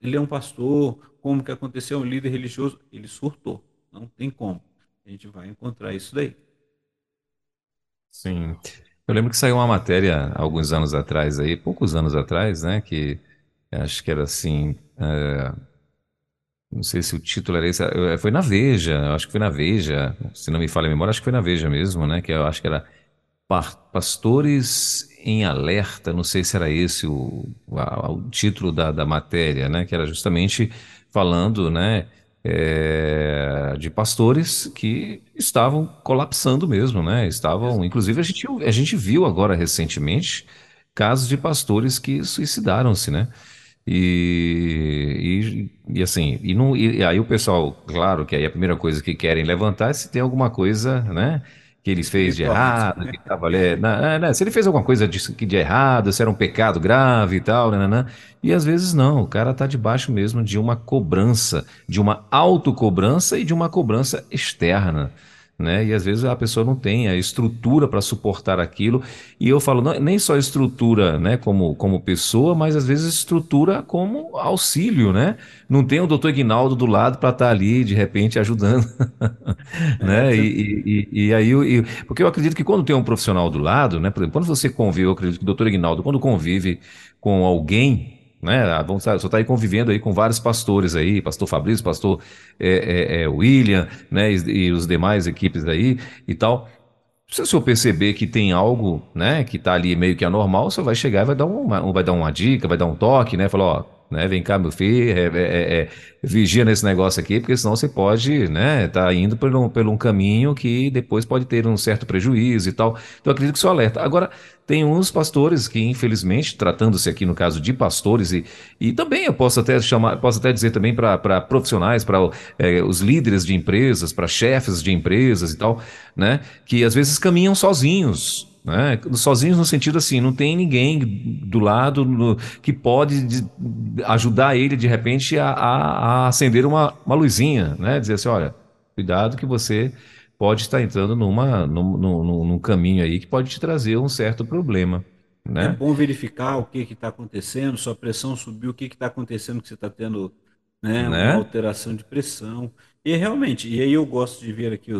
ele é um pastor, como que aconteceu, um líder religioso? Ele surtou, não tem como. A gente vai encontrar isso daí. Sim. Eu lembro que saiu uma matéria alguns anos atrás aí, poucos anos atrás, né, que acho que era assim, é, não sei se o título era esse. Eh, foi na Veja, acho que foi na Veja, se não me falha a memória, acho que foi na Veja mesmo, né? Que eu acho que era Pastores em Alerta, não sei se era esse o, o título da, da matéria, né? Que era justamente falando, né? É, de pastores que estavam colapsando mesmo, né? Estavam, inclusive a gente, a gente viu agora recentemente casos de pastores que suicidaram-se, né? E, e, e, assim, e, não, e aí o pessoal, claro que aí a primeira coisa que querem levantar é se tem alguma coisa, né, que ele fez de errado, que tava ali, né, né, se ele fez alguma coisa de, de errado, se era um pecado grave e tal, né, né, né, e às vezes não, o cara tá debaixo mesmo de uma cobrança, de uma autocobrança e de uma cobrança externa né? E às vezes a pessoa não tem a estrutura para suportar aquilo. E eu falo, não, nem só estrutura, né, como, como pessoa, mas às vezes estrutura como auxílio, né? Não tem o doutor Ignaldo do lado para estar tá ali, de repente, ajudando, né? E, e, e, aí, e, porque eu acredito que quando tem um profissional do lado, né? Por exemplo, quando você convive, eu acredito que o doutor Ignaldo, quando convive com alguém, né? Só está aí convivendo aí com vários pastores aí, pastor Fabrício, pastor é, é, é, William, né? E, e, os demais equipes aí e tal. Se o senhor perceber que tem algo, né, que está ali meio que anormal, você vai chegar e vai dar uma, vai dar uma dica, vai dar um toque, né? Falar, ó, né? Vem cá, meu filho, é, é, é, vigia nesse negócio aqui, porque senão você pode, né, tá indo por um, por um caminho que depois pode ter um certo prejuízo e tal. Então, acredito que isso alerta. Agora, tem uns pastores que, infelizmente, tratando-se aqui no caso de pastores, e, e também eu posso até chamar, posso até dizer também para profissionais, para é, os líderes de empresas, para chefes de empresas e tal, né, que às vezes caminham sozinhos, né? Sozinhos no sentido assim, não tem ninguém do lado no, que pode de, ajudar ele de repente a, a, a acender uma, uma, luzinha, né? Dizer assim, olha, cuidado que você pode estar entrando numa, num, num, num caminho aí que pode te trazer um certo problema. Né? É bom verificar o que está acontecendo, sua pressão subiu, o que está acontecendo que você está tendo né, né? uma alteração de pressão. E realmente, e aí eu gosto de ver aqui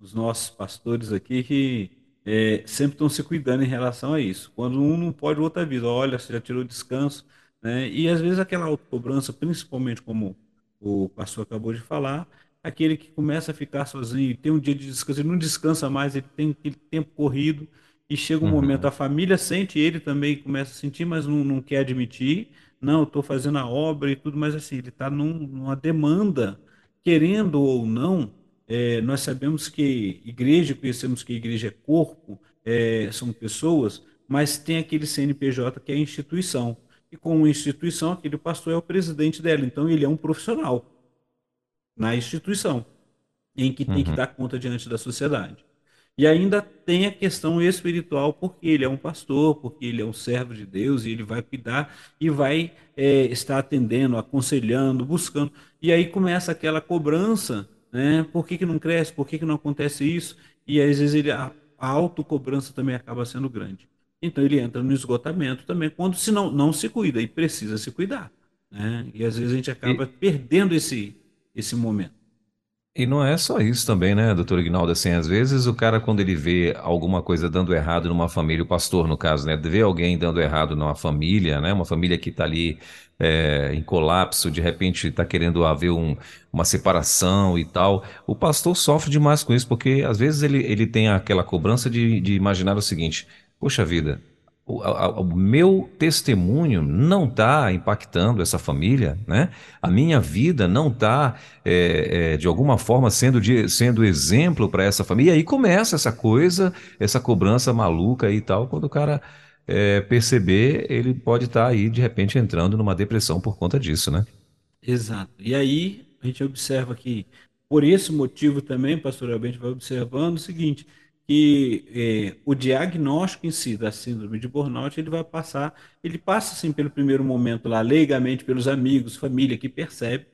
os nossos pastores aqui que é, sempre estão se cuidando em relação a isso. Quando um não pode, o outro avisa, olha, você já tirou descanso, né? E às vezes aquela autocobrança, principalmente como o pastor acabou de falar, aquele que começa a ficar sozinho, tem um dia de descanso, ele não descansa mais, ele tem aquele tempo corrido, e chega um momento, Uhum. a família sente, ele também começa a sentir, mas não, não quer admitir, não, estou fazendo a obra e tudo, mas assim, ele está num, numa demanda, querendo ou não, é, nós sabemos que igreja, conhecemos que igreja é corpo, é, são pessoas, mas tem aquele CNPJ que é a instituição. E como instituição, aquele pastor é o presidente dela, então ele é um profissional na instituição, em que tem que Uhum. dar conta diante da sociedade. E ainda tem a questão espiritual, porque ele é um pastor, porque ele é um servo de Deus, e ele vai cuidar e vai é, estar atendendo, aconselhando, buscando. E aí começa aquela cobrança, né? Por que, que não cresce? Por que, que não acontece isso? E às vezes ele, a, a autocobrança também acaba sendo grande. Então ele entra no esgotamento também, quando se não, não se cuida, e precisa se cuidar. Né? E às vezes a gente acaba E, perdendo esse, esse momento. E não é só isso também, né, doutor Ignaldo? Assim, às vezes o cara, quando ele vê alguma coisa dando errado numa família, o pastor, no caso, né, vê alguém dando errado numa família, né, uma família que está ali é, em colapso, de repente está querendo haver um- uma separação e tal, o pastor sofre demais com isso, porque às vezes ele, ele tem aquela cobrança de, de imaginar o seguinte: poxa vida. O, a- o meu testemunho não está impactando essa família, né? A minha vida não está é, é, de alguma forma sendo, de- sendo exemplo para essa família. E aí começa essa coisa, essa cobrança maluca e tal. Quando o cara é, perceber, ele pode estar aí, de repente, entrando numa depressão por conta disso, né? Exato. E aí a gente observa que, por esse motivo também, pastor Abel, vai observando o seguinte, que eh, o diagnóstico em si da síndrome de burnout, ele vai passar, ele passa assim pelo primeiro momento lá, leigamente pelos amigos, família que percebe,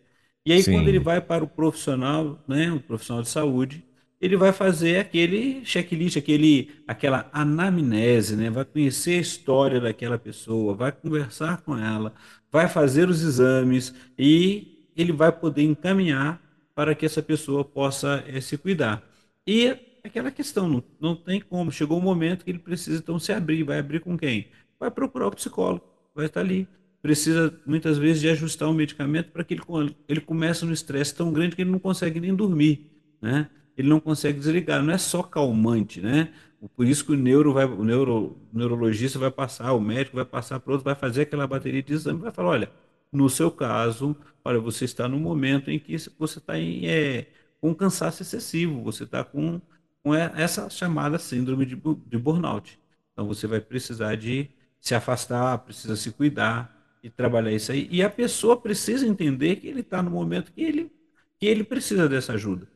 e aí quando ele Sim. vai para o profissional, né, o profissional de saúde, ele vai fazer aquele checklist, aquele, aquela anamnese, né, vai conhecer a história daquela pessoa, vai conversar com ela, vai fazer os exames, e ele vai poder encaminhar para que essa pessoa possa eh, se cuidar. E aquela questão, não, não tem como, chegou um momento que ele precisa então se abrir, vai abrir com quem? Vai procurar o psicólogo, vai estar ali. Precisa muitas vezes de ajustar o medicamento para que ele, ele comece no estresse tão grande que ele não consegue nem dormir, né? Ele não consegue desligar, não é só calmante, né? Por isso que o neuro vai, o neuro, o neurologista vai passar, o médico vai passar para outro, vai fazer aquela bateria de exame, vai falar, olha, no seu caso, olha, você está no momento em que você está em, é, com cansaço excessivo, você está com, com essa chamada síndrome de, de burnout. Então você vai precisar de se afastar, precisa se cuidar e trabalhar isso aí. E a pessoa precisa entender que ele está no momento que ele, que ele precisa dessa ajuda.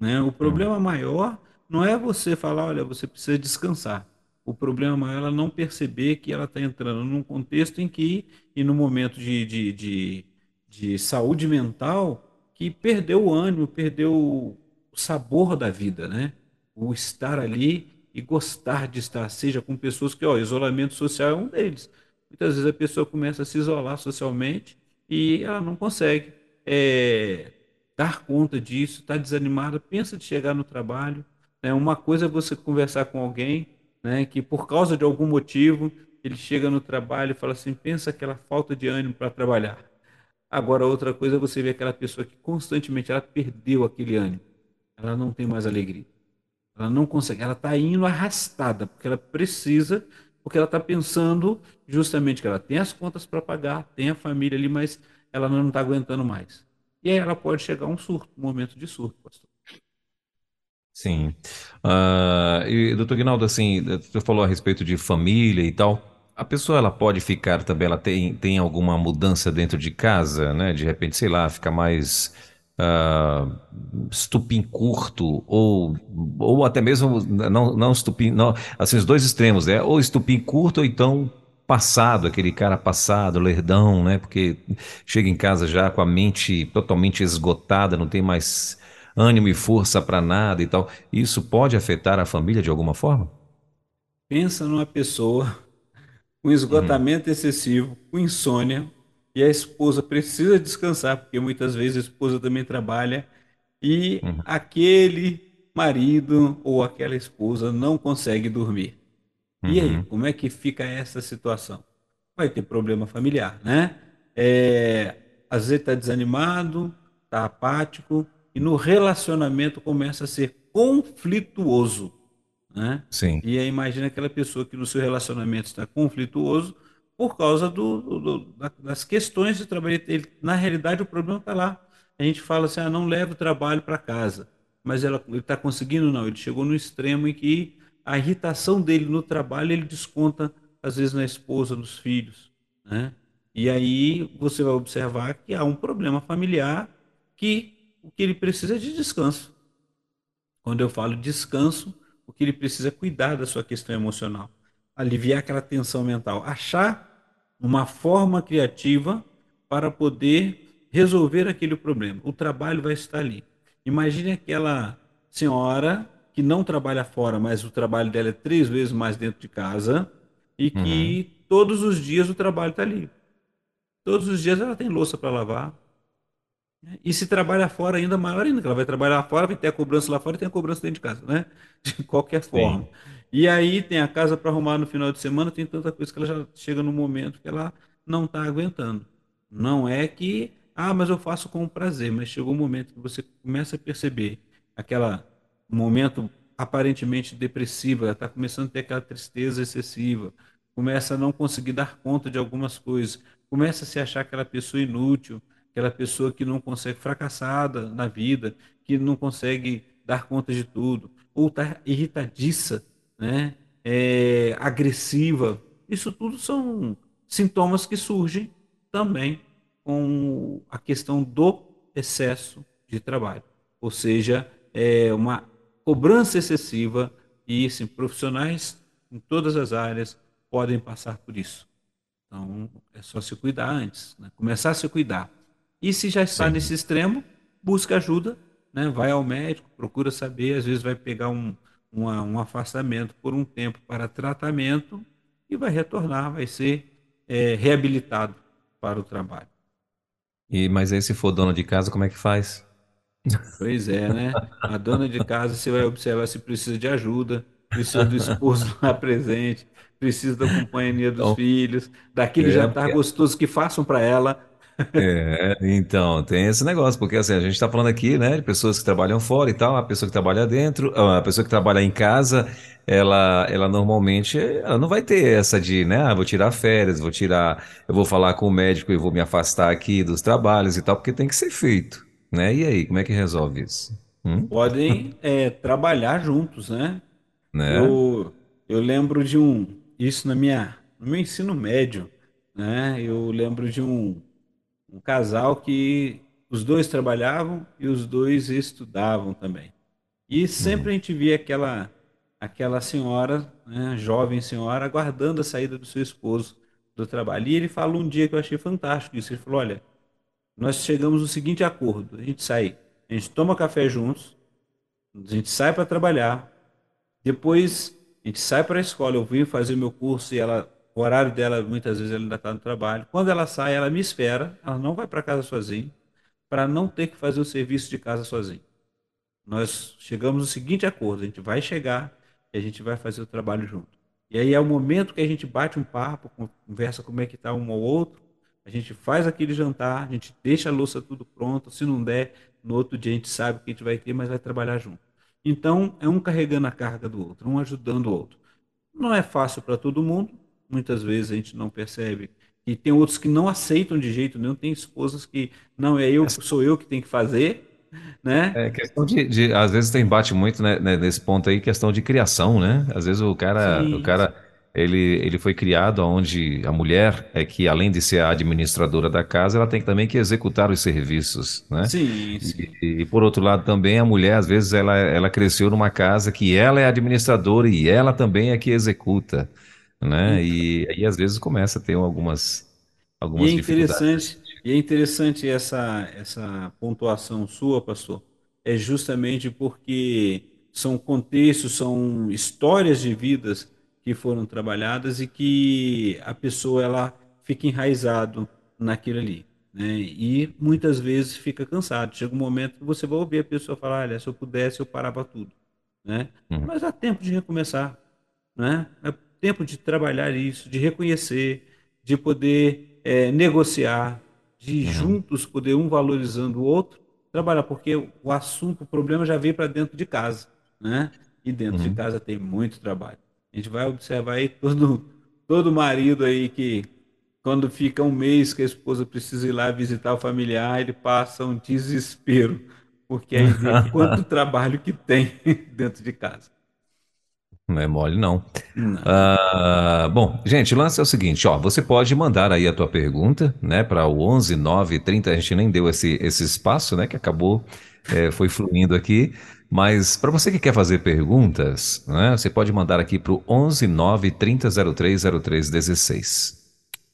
Né? O Hum. problema maior não é você falar, olha, você precisa descansar. O problema maior é ela não perceber que ela está entrando num contexto em que, e no momento de, de, de, de saúde mental, que perdeu o ânimo, perdeu o sabor da vida, né? O estar ali e gostar de estar, seja com pessoas que, ó, isolamento social é um deles. Muitas vezes a pessoa começa a se isolar socialmente e ela não consegue é, dar conta disso, está desanimada, pensa de chegar no trabalho. Né? Uma coisa é você conversar com alguém né, que por causa de algum motivo ele chega no trabalho e fala assim, pensa aquela falta de ânimo para trabalhar. Agora outra coisa é você ver aquela pessoa que constantemente ela perdeu aquele ânimo, ela não tem mais alegria, ela não consegue, ela está indo arrastada porque ela precisa, porque ela está pensando justamente que ela tem as contas para pagar, tem a família ali, mas ela não está aguentando mais. E aí ela pode chegar a um surto, um momento de surto, pastor. Sim. Ah, e, doutor Guinaldo, assim, você falou a respeito de família e tal. A pessoa, ela pode ficar também, ela tem, tem alguma mudança dentro de casa, né? De repente, sei lá, fica mais ah, estupim curto, ou, ou até mesmo, não, não estupim, não, assim, os dois extremos, né? Ou estupim curto, ou então passado, aquele cara passado, lerdão, né? Porque chega em casa já com a mente totalmente esgotada, não tem mais ânimo e força para nada e tal. Isso pode afetar a família de alguma forma? Pensa numa pessoa com Uhum, esgotamento excessivo, com insônia, e a esposa precisa descansar, porque muitas vezes a esposa também trabalha, e uhum, aquele marido ou aquela esposa não consegue dormir. E aí, uhum, como é que fica essa situação? Vai ter problema familiar, né? É, às vezes está desanimado, está apático e no relacionamento começa a ser conflituoso. Né? Sim. E aí imagina aquela pessoa que no seu relacionamento está conflituoso por causa do, do, das questões de trabalho. Ele, na realidade, o problema está lá. A gente fala assim, ah, não leva o trabalho para casa. Mas ela, ele está conseguindo? Não. Ele chegou no extremo em que a irritação dele no trabalho ele desconta, às vezes, na esposa, nos filhos. Né? E aí você vai observar que há um problema familiar que o que ele precisa é de descanso. Quando eu falo descanso, o que ele precisa é cuidar da sua questão emocional, aliviar aquela tensão mental, achar uma forma criativa para poder resolver aquele problema. O trabalho vai estar ali. Imagine aquela senhora que não trabalha fora, mas o trabalho dela é três vezes mais dentro de casa e que uhum. todos os dias o trabalho está ali. Todos os dias ela tem louça para lavar, e se trabalha fora, ainda maior ainda, que ela vai trabalhar fora, vai ter a cobrança lá fora e tem a cobrança dentro de casa, né? De qualquer forma. Sim. E aí tem a casa para arrumar no final de semana, tem tanta coisa que ela já chega no momento que ela não está aguentando. Não é que, ah, mas eu faço com prazer, mas chegou um momento que você começa a perceber aquela momento aparentemente depressivo, ela está começando a ter aquela tristeza excessiva, começa a não conseguir dar conta de algumas coisas, começa a se achar aquela pessoa inútil, aquela pessoa que não consegue, fracassada na vida, que não consegue dar conta de tudo, ou está irritadiça, né? É, agressiva. Isso tudo são sintomas que surgem também com a questão do excesso de trabalho, ou seja, é uma cobrança excessiva e assim, profissionais em todas as áreas podem passar por isso. Então, é só se cuidar antes, né? começar a se cuidar. E se já está Sim. nesse extremo, busca ajuda, né? vai ao médico, procura saber, às vezes vai pegar um, uma, um afastamento por um tempo para tratamento e vai retornar, vai ser é, reabilitado para o trabalho. E Mas aí se for dona de casa, como é que faz? Pois é, né? A dona de casa, você vai observar se precisa de ajuda, precisa do esposo lá presente, precisa da companhia dos então, filhos, daquele é, jantar gostoso que façam para ela, é, então, tem esse negócio, porque assim, a gente está falando aqui, né, de pessoas que trabalham fora e tal, a pessoa que trabalha dentro, a pessoa que trabalha em casa, ela, ela normalmente, ela não vai ter essa de, né, ah, vou tirar férias, vou tirar, eu vou falar com o médico e vou me afastar aqui dos trabalhos e tal, porque tem que ser feito, né? E aí, como é que resolve isso? Hum? Podem é, trabalhar juntos, né? né? Eu, eu lembro de um, isso na minha, no meu ensino médio, né? Eu lembro de um um casal que os dois trabalhavam e os dois estudavam também. E sempre a gente via aquela aquela senhora, né, jovem senhora, aguardando a saída do seu esposo do trabalho. E ele falou um dia que eu achei fantástico isso. Ele falou: olha, nós chegamos no seguinte acordo: a gente sai, a gente toma café juntos, a gente sai para trabalhar, depois a gente sai para a escola. Eu vim fazer meu curso e ela o horário dela, muitas vezes, ela ainda está no trabalho. Quando ela sai, ela me espera, ela não vai para casa sozinha, para não ter que fazer o serviço de casa sozinha. Nós chegamos no seguinte acordo: a gente vai chegar e a gente vai fazer o trabalho junto. E aí é o momento que a gente bate um papo, conversa como é que está um ao outro, a gente faz aquele jantar, a gente deixa a louça tudo pronto, se não der, no outro dia a gente sabe o que a gente vai ter, mas vai trabalhar junto. Então, é um carregando a carga do outro, um ajudando o outro. Não é fácil para todo mundo, muitas vezes a gente não percebe. E tem outros que não aceitam de jeito nenhum, tem esposas que não é eu, sou eu que tenho que fazer, né? É questão de, de às vezes tem bate muito né, né, nesse ponto aí, questão de criação, né? Às vezes o cara, sim, o cara ele, ele foi criado onde a mulher é que além de ser a administradora da casa, ela tem também que executar os serviços, né? Sim, sim. E, e, por outro lado também a mulher às vezes ela, ela cresceu numa casa que ela é administradora e ela também é que executa né? E aí às vezes começa a ter algumas algumas e é interessante e é interessante essa essa pontuação sua, pastor, é justamente porque são contextos, são histórias de vidas que foram trabalhadas e que a pessoa ela fica enraizado naquilo ali, né? E muitas vezes fica cansado. Chega um momento que você vai ouvir a pessoa falar, olha, se eu pudesse eu parava tudo, né? Uhum. Mas há tempo de recomeçar, né? É tempo de trabalhar isso, de reconhecer, de poder é, negociar, de uhum. juntos poder um valorizando o outro, trabalhar, porque o assunto, o problema já veio para dentro de casa, né? E dentro uhum. de casa tem muito trabalho. A gente vai observar aí todo, todo marido aí que quando fica um mês que a esposa precisa ir lá visitar o familiar, ele passa um desespero, porque aí vê quanto trabalho que tem dentro de casa. Não é mole, não. não. Uh, bom, gente, o lance é o seguinte, ó, você pode mandar aí a tua pergunta, né, para o 11 9 30, a gente nem deu esse, esse espaço, né, que acabou, é, foi fluindo aqui, mas para você que quer fazer perguntas, né, você pode mandar aqui para o 11 9 30 03 03 16.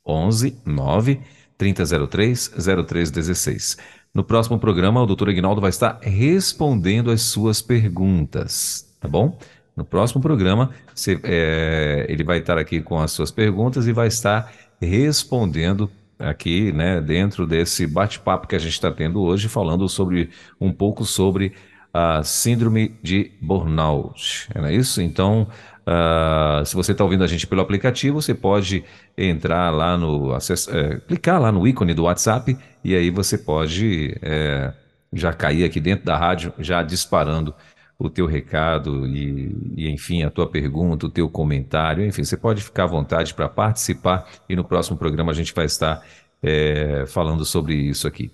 11 9 3003 0316. No próximo programa, o doutor Aguinaldo vai estar respondendo as suas perguntas, tá bom? No próximo programa, você, é, ele vai estar aqui com as suas perguntas e vai estar respondendo aqui, né, dentro desse bate-papo que a gente está tendo hoje, falando sobre um pouco sobre a síndrome de burnout. Não é isso? Então, uh, se você está ouvindo a gente pelo aplicativo, você pode entrar lá no, acess, é, clicar lá no ícone do WhatsApp e aí você pode é, já cair aqui dentro da rádio, já disparando o teu recado e, e, enfim, a tua pergunta, o teu comentário, enfim, você pode ficar à vontade para participar e no próximo programa a gente vai estar é, falando sobre isso aqui,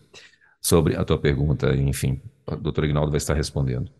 sobre a tua pergunta, enfim, o doutor Ignaldo vai estar respondendo.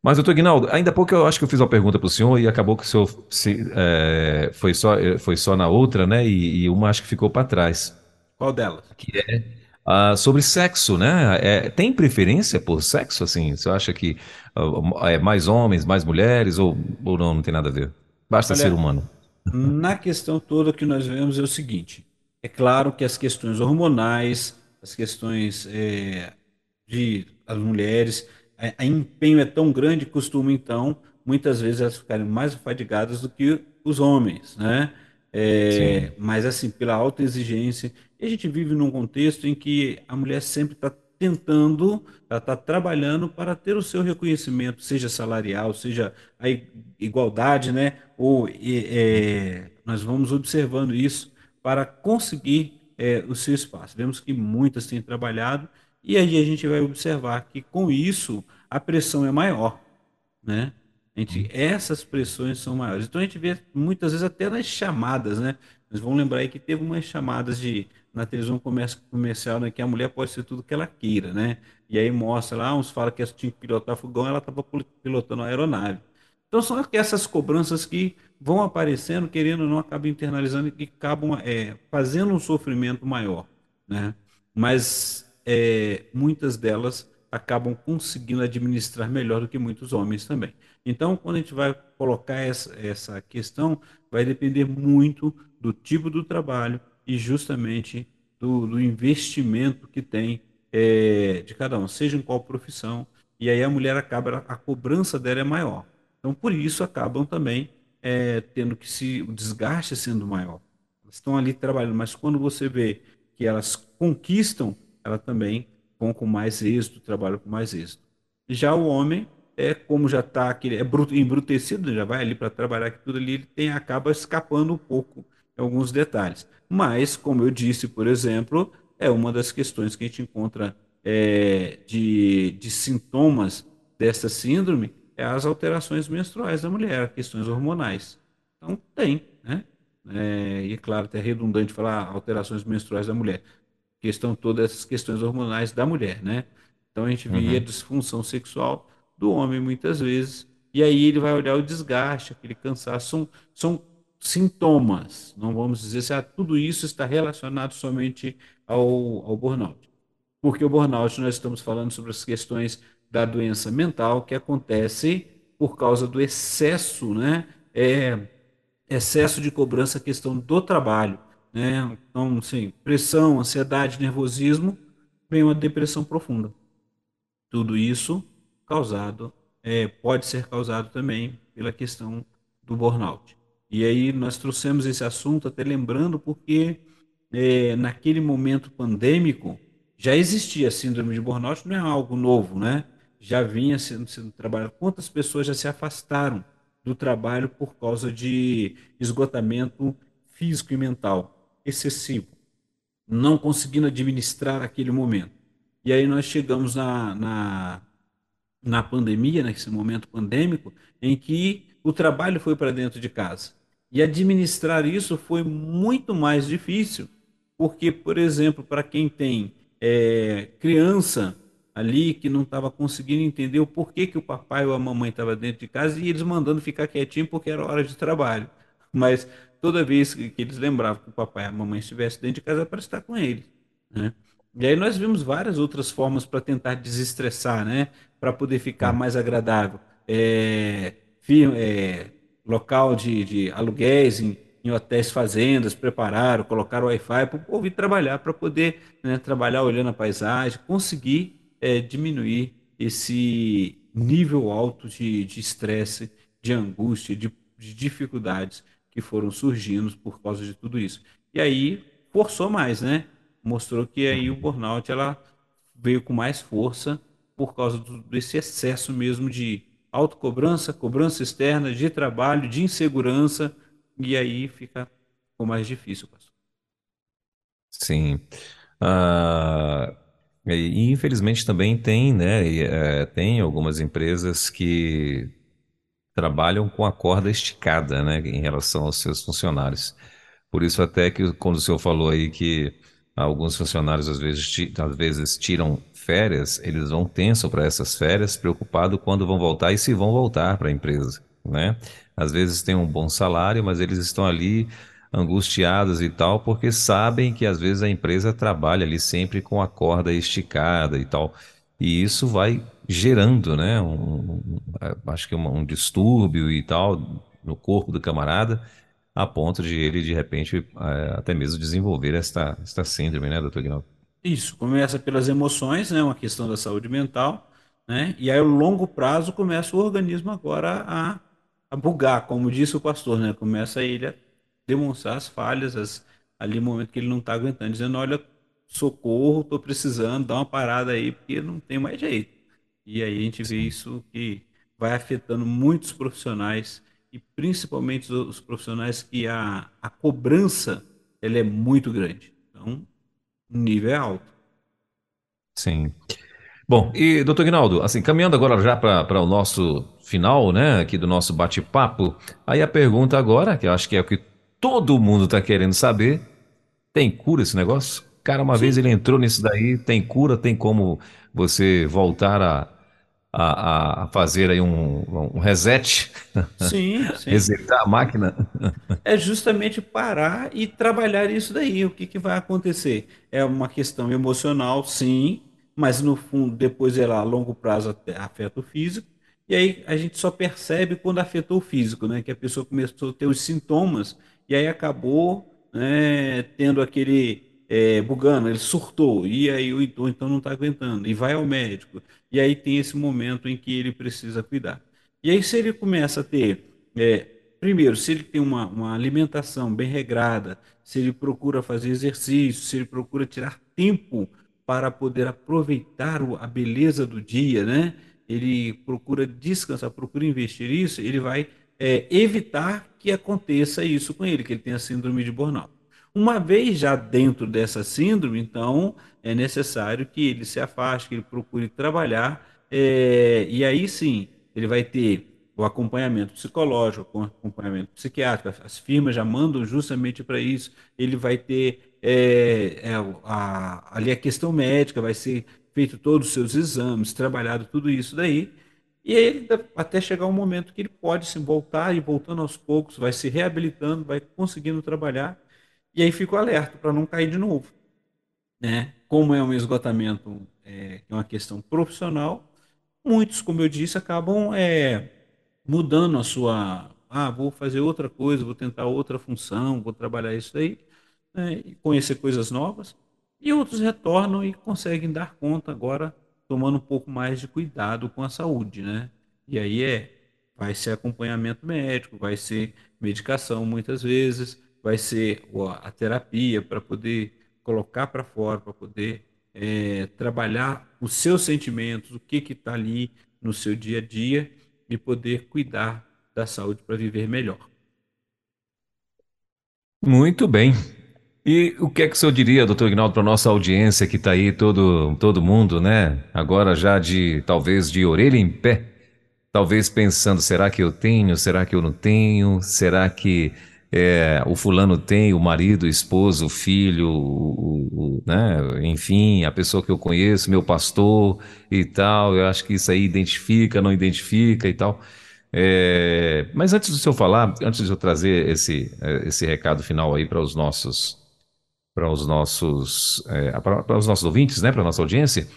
Mas, doutor Ignaldo, ainda há pouco eu acho que eu fiz uma pergunta para o senhor e acabou que o senhor se, é, foi, só, foi só na outra, né? E, e uma acho que ficou para trás. Qual delas? Que é uh, sobre sexo, né? É, tem preferência por sexo, assim? Você acha que uh, é mais homens, mais mulheres ou, ou não, não tem nada a ver? Basta Olha, ser humano. Na questão toda que nós vemos é o seguinte: é claro que as questões hormonais, as questões é, de as mulheres, a, a empenho é tão grande que costuma então muitas vezes elas ficarem mais fadigadas do que os homens, né? É, mas assim, pela alta exigência, e a gente vive num contexto em que a mulher sempre está tentando, ela está trabalhando para ter o seu reconhecimento, seja salarial, seja a igualdade, né? Ou é, nós vamos observando isso para conseguir é, o seu espaço. Vemos que muitas têm trabalhado e aí a gente vai observar que com isso a pressão é maior, né? A gente, essas pressões são maiores. Então a gente vê muitas vezes até nas chamadas, né? Nós vamos lembrar aí que teve umas chamadas de na televisão comercial né, que a mulher pode ser tudo que ela queira, né? E aí mostra lá, uns falam que ela tinha que pilotar fogão, ela estava pilotando a aeronave. Então são essas cobranças que vão aparecendo, querendo ou não, acabam internalizando e acabam é, fazendo um sofrimento maior, né? Mas é, muitas delas acabam conseguindo administrar melhor do que muitos homens também. Então, quando a gente vai colocar essa, essa questão, vai depender muito do tipo do trabalho e justamente do, do investimento que tem é, de cada um, seja em qual profissão. E aí a mulher acaba, a cobrança dela é maior. Então, por isso, acabam também é, tendo que se. o desgaste sendo maior. Estão ali trabalhando, mas quando você vê que elas conquistam, ela também vão com mais êxito, trabalham com mais êxito. Já o homem, é como já está é embrutecido, já vai ali para trabalhar que tudo ali, ele tem, acaba escapando um pouco alguns detalhes. Mas, como eu disse, por exemplo, é uma das questões que a gente encontra é, de, de sintomas dessa síndrome é as alterações menstruais da mulher, questões hormonais. Então, tem, né? É, e claro, até é redundante falar alterações menstruais da mulher. Questão todas essas questões hormonais da mulher, né? Então a gente vê uhum. a disfunção sexual do homem muitas vezes, e aí ele vai olhar o desgaste, aquele cansaço, são, são sintomas. Não vamos dizer se ah, tudo isso está relacionado somente ao, ao burnout. Porque o burnout, nós estamos falando sobre as questões da doença mental que acontece por causa do excesso, né? É, excesso de cobrança, questão do trabalho. Né? Então, assim, pressão, ansiedade, nervosismo, vem uma depressão profunda. Tudo isso causado, é, pode ser causado também pela questão do burnout. E aí nós trouxemos esse assunto até lembrando porque é, naquele momento pandêmico já existia a síndrome de burnout, não é algo novo, né? Já vinha sendo, sendo trabalhado. Quantas pessoas já se afastaram do trabalho por causa de esgotamento físico e mental excessivo, não conseguindo administrar aquele momento. E aí nós chegamos na, na, na pandemia, nesse momento pandêmico, em que o trabalho foi para dentro de casa. E administrar isso foi muito mais difícil, porque, por exemplo, para quem tem é, criança ali que não estava conseguindo entender o porquê que o papai ou a mamãe estava dentro de casa e eles mandando ficar quietinho porque era hora de trabalho. Mas toda vez que, eles lembravam que o papai e a mamãe estivessem dentro de casa, era para estar com eles. Né? E aí nós vimos várias outras formas para tentar desestressar, né? Para poder ficar mais agradável. É, é, local de, de aluguéis em, em, hotéis, fazendas, prepararam, colocaram Wi-Fi para o povo ir trabalhar, para poder né, trabalhar olhando a paisagem, conseguir é, diminuir esse nível alto de estresse, de, de angústia, de, de dificuldades que foram surgindo por causa de tudo isso. E aí forçou mais, né? Mostrou que aí o burnout ela veio com mais força por causa do, desse excesso mesmo de autocobrança, cobrança externa, de trabalho, de insegurança, e aí fica o mais difícil, pastor. Sim. Ah, e infelizmente também tem, né? É, tem algumas empresas que trabalham com a corda esticada, né, em relação aos seus funcionários. Por isso até que quando o senhor falou aí que alguns funcionários às vezes, às vezes tiram férias, eles vão tenso para essas férias, preocupado quando vão voltar e se vão voltar para a empresa, né? Às vezes tem um bom salário, mas eles estão ali angustiados e tal, porque sabem que às vezes a empresa trabalha ali sempre com a corda esticada e tal. E isso vai gerando, né, um, um, acho que um, um distúrbio e tal no corpo do camarada, a ponto de ele, de repente, é, até mesmo desenvolver esta, esta síndrome, né, doutor Guinaldo? Isso, começa pelas emoções, né, uma questão da saúde mental, né, e aí, a longo prazo, começa o organismo agora a, a bugar, como disse o pastor, né, começa ele a demonstrar as falhas, as, ali no momento que ele não está aguentando, dizendo, olha, socorro, estou precisando, dá uma parada aí, porque não tem mais jeito. E aí a gente vê isso que vai afetando muitos profissionais e principalmente os profissionais que a, a cobrança ela é muito grande. Então, o nível é alto. Sim. Bom, e doutor Guinaldo, assim, caminhando agora já para o nosso final, né, aqui do nosso bate-papo, aí a pergunta agora, que eu acho que é o que todo mundo está querendo saber, tem cura esse negócio? Cara, uma Sim. vez ele entrou nisso daí, tem cura, tem como você voltar a, a, a fazer aí um, um reset? Sim, sim. Resetar a máquina? É justamente parar e trabalhar isso daí. O que, que vai acontecer? É uma questão emocional, sim, mas no fundo, depois ela a longo prazo afeta o físico. E aí a gente só percebe quando afetou o físico, né? Que a pessoa começou a ter os sintomas e aí acabou né, tendo aquele é, bugando, ele surtou, e aí o então, então não está aguentando, e vai ao médico. E aí tem esse momento em que ele precisa cuidar. E aí, se ele começa a ter, é, primeiro, se ele tem uma, uma alimentação bem regrada, se ele procura fazer exercício, se ele procura tirar tempo para poder aproveitar a beleza do dia, né? Ele procura descansar, procura investir isso, ele vai é, evitar que aconteça isso com ele, que ele tenha síndrome de burnout. Uma vez já dentro dessa síndrome, então é necessário que ele se afaste, que ele procure trabalhar, é, e aí sim ele vai ter o acompanhamento psicológico, o acompanhamento psiquiátrico, as firmas já mandam justamente para isso, ele vai ter é, é, a, ali a questão médica, vai ser feito todos os seus exames, trabalhado tudo isso daí, e aí, até chegar um momento que ele pode se voltar e voltando aos poucos, vai se reabilitando, vai conseguindo trabalhar e aí fico alerta para não cair de novo. Né? Como é um esgotamento, é, é uma questão profissional, muitos, como eu disse, acabam é, mudando a sua. Ah, vou fazer outra coisa, vou tentar outra função, vou trabalhar isso aí, né? conhecer coisas novas. E outros retornam e conseguem dar conta agora, tomando um pouco mais de cuidado com a saúde, né? E aí é, vai ser acompanhamento médico, vai ser medicação muitas vezes, vai ser a terapia para poder colocar para fora, para poder é, trabalhar os seus sentimentos, o que está ali no seu dia a dia e poder cuidar da saúde para viver melhor. Muito bem. E o que é que o senhor diria, doutor Ignaldo, para nossa audiência que está aí, todo, todo mundo, né? Agora já de, talvez, de orelha em pé, talvez pensando, será que eu tenho, será que eu não tenho, será que é, o fulano tem, o marido, o esposo, o filho, o, o, né? enfim, a pessoa que eu conheço, meu pastor e tal, eu acho que isso aí identifica, não identifica e tal. É, mas antes do senhor falar, antes de eu trazer esse, esse recado final aí para os nossos para os nossos é, para, os nossos ouvintes, né, para nossa audiência,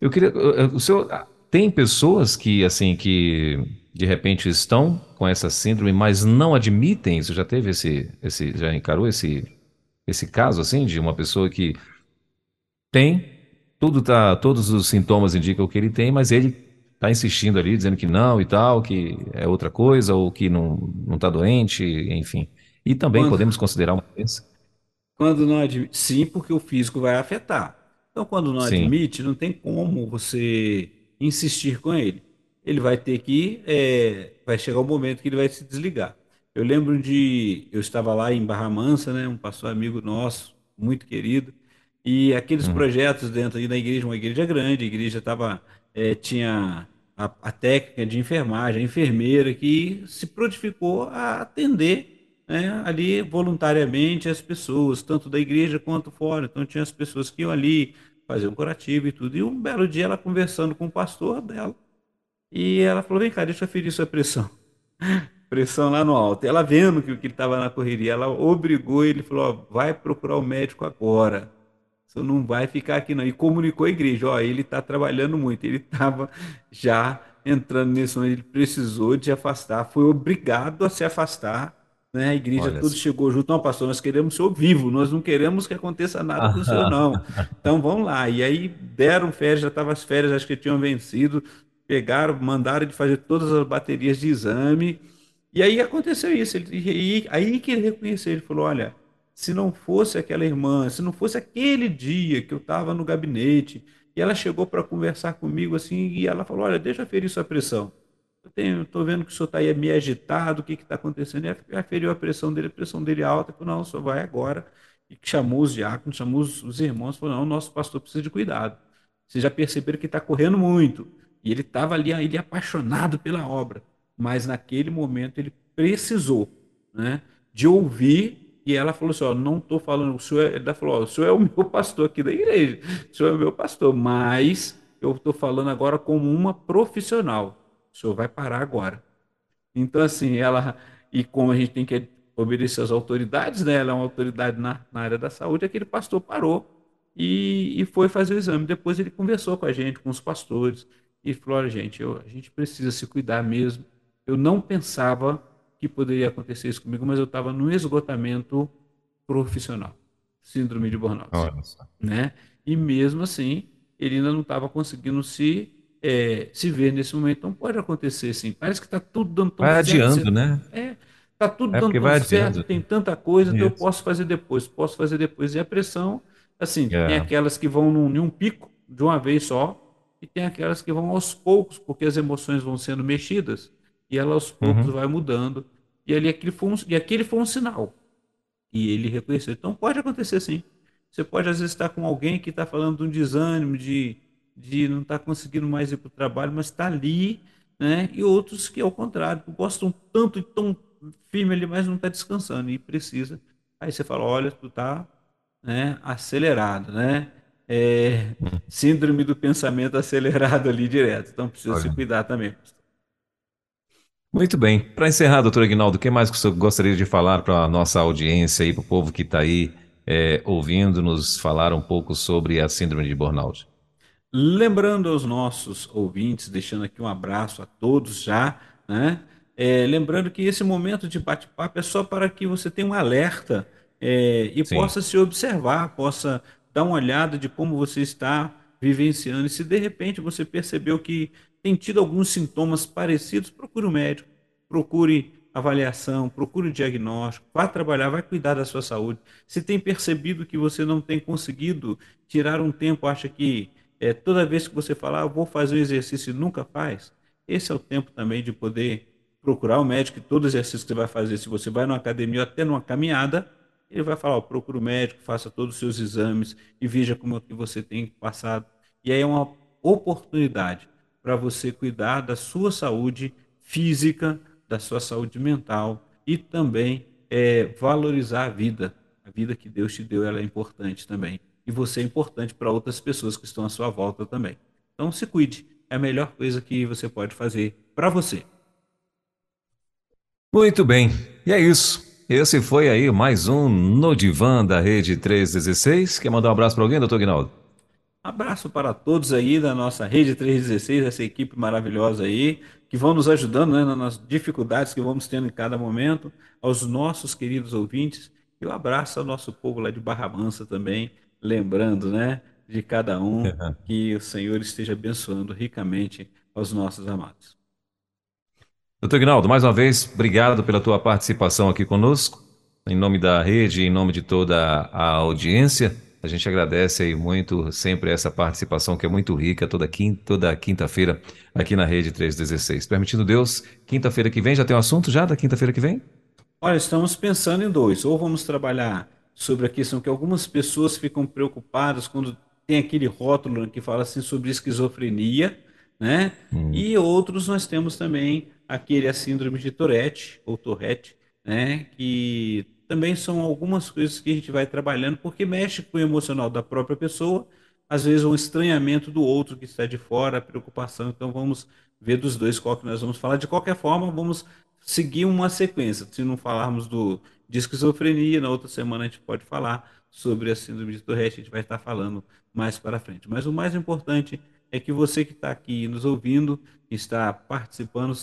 eu queria o senhor tem pessoas que assim que de repente estão com essa síndrome, mas não admitem isso. Já teve esse, esse já encarou esse esse caso assim de uma pessoa que tem tudo tá, todos os sintomas indicam que ele tem, mas ele está insistindo ali, dizendo que não e tal, que é outra coisa, ou que não não está doente, enfim. E também Quando, podemos considerar uma doença. quando não admite, sim, porque o físico vai afetar. Então, quando não Sim. admite, não tem como você insistir com ele. Ele vai ter que, é, vai chegar o momento que ele vai se desligar. Eu lembro de, eu estava lá em Barra Mansa, né, um pastor amigo nosso, muito querido, e aqueles Uhum. projetos dentro aí da igreja, uma igreja grande, a igreja estava, é, tinha a, a técnica de enfermagem, a enfermeira que se prontificou a atender, né, ali voluntariamente as pessoas, tanto da igreja quanto fora. Então tinha as pessoas que iam ali fazer um curativo e tudo. E um belo dia ela conversando com o pastor dela, e ela falou: Vem cá, deixa eu ferir sua pressão. Pressão lá no alto. Ela vendo que, que ele estava na correria, ela obrigou ele, falou: ó, vai procurar o médico agora. Você não vai ficar aqui não. E comunicou à igreja: ó, ele está trabalhando muito. Ele estava já entrando nisso, ele precisou de afastar, foi obrigado a se afastar. Né? A igreja Olha só. chegou junto, não, pastor, nós queremos o senhor vivo, nós não queremos que aconteça nada com o senhor, não. Então vamos lá. E aí deram férias, já estavam as férias, acho que tinham vencido, pegaram, mandaram de fazer todas as baterias de exame. E aí aconteceu isso. Ele, e aí, que ele reconheceu, ele falou: olha, se não fosse aquela irmã, se não fosse aquele dia que eu estava no gabinete, e ela chegou para conversar comigo assim, e ela falou: olha, deixa eu ferir sua pressão. Eu tenho, tô vendo que o senhor está aí meio agitado, o que está acontecendo? E ela feriu a pressão dele, a pressão dele alta, falou, não, senhor vai agora. E chamou os diáconos, chamou os, os irmãos, falou, não, o nosso pastor precisa de cuidado. Vocês já perceberam que está correndo muito. E ele estava ali, ele apaixonado pela obra. Mas naquele momento ele precisou né, de ouvir. E ela falou assim: ó, não estou falando, o senhor, é, ela falou: ó, o senhor é o meu pastor aqui da igreja, o senhor é o meu pastor, mas eu estou falando agora como uma profissional. O senhor vai parar agora. Então, assim, ela, e como a gente tem que obedecer às autoridades, né? Ela é uma autoridade na, na área da saúde, aquele pastor parou e, e foi fazer o exame. Depois ele conversou com a gente, com os pastores, e falou: olha, gente, eu, a gente precisa se cuidar mesmo. Eu não pensava que poderia acontecer isso comigo, mas eu estava no esgotamento profissional, síndrome de burnout, né? E mesmo assim, ele ainda não estava conseguindo se é, se ver nesse momento. Então pode acontecer, sim. Parece que está tudo dando tão Vai certo. adiando, você- né? É, tá tudo É dando tão certo, adiando. tem tanta coisa, então eu posso fazer depois, posso fazer depois. E a pressão, assim, tem É. aquelas que vão num, em um pico de uma vez só, e tem aquelas que vão aos poucos, porque as emoções vão sendo mexidas, e ela aos poucos Uhum. vai mudando. E ali aquele foi um, e aquele foi um sinal. E ele reconheceu. Então pode acontecer sim. Você pode às vezes estar com alguém que está falando de um desânimo, de, de não estar conseguindo mais ir para o trabalho, mas está ali, né? E outros que ao contrário, que gostam tanto e tão firme ali, mas não está descansando e precisa. Aí você fala, olha, tu tá, né, acelerado, né? É, síndrome do pensamento acelerado ali direto. Então precisa se Olha. cuidar também. Muito bem. Para encerrar, doutor Aguinaldo, o que mais que o senhor gostaria de falar para a nossa audiência e para o povo que está aí é, ouvindo nos falar um pouco sobre a síndrome de burnout? Lembrando aos nossos ouvintes, deixando aqui um abraço a todos já, né? É, lembrando que esse momento de bate-papo é só para que você tenha um alerta é, e Sim. possa se observar, possa dar uma olhada de como você está vivenciando. E se de repente você percebeu que tem tido alguns sintomas parecidos, procure um médico, procure avaliação, procure o diagnóstico, vá trabalhar, vai cuidar da sua saúde. Se tem percebido que você não tem conseguido tirar um tempo, acha que é, toda vez que você falar, ah, vou fazer um exercício e nunca faz, esse é o tempo também de poder procurar o médico todo exercício que você vai fazer, se você vai numa academia ou até numa caminhada, Ele vai falar, procura o médico, faça todos os seus exames e veja como é que você tem passado. E aí é uma oportunidade para você cuidar da sua saúde física, da sua saúde mental e também é, valorizar a vida. A vida que Deus te deu ela é importante também. E você é importante para outras pessoas que estão à sua volta também. Então se cuide. É a melhor coisa que você pode fazer para você. Muito bem. E é isso. Esse foi aí mais um No Divã da Rede 316. Quer mandar um abraço para alguém, doutor Guinaldo? Abraço para todos aí da nossa Rede 316, essa equipe maravilhosa aí, que vão nos ajudando né, nas dificuldades que vamos tendo em cada momento, aos nossos queridos ouvintes, e um abraço ao nosso povo lá de Barra Mansa também, lembrando, né, de cada um, que o Senhor esteja abençoando ricamente aos nossos amados. Doutor Guinaldo, mais uma vez, obrigado pela tua participação aqui conosco. Em nome da rede, em nome de toda a audiência, a gente agradece aí muito sempre essa participação que é muito rica toda quinta, toda quinta-feira aqui na Rede 316. Permitindo Deus, quinta-feira que vem já tem um assunto já da quinta-feira que vem? Olha, estamos pensando em dois. Ou vamos trabalhar sobre a questão que algumas pessoas ficam preocupadas quando tem aquele rótulo que fala assim sobre esquizofrenia, né? Hum. E outros nós temos também aquele a síndrome de Tourette ou Tourette, né? Que também são algumas coisas que a gente vai trabalhando porque mexe com o emocional da própria pessoa, às vezes um estranhamento do outro que está de fora, a preocupação. Então vamos ver dos dois qual que nós vamos falar. De qualquer forma, vamos seguir uma sequência. Se não falarmos do de esquizofrenia, na outra semana a gente pode falar sobre a síndrome de Tourette, a gente vai estar falando mais para frente. Mas o mais importante é que você que está aqui nos ouvindo, está participando,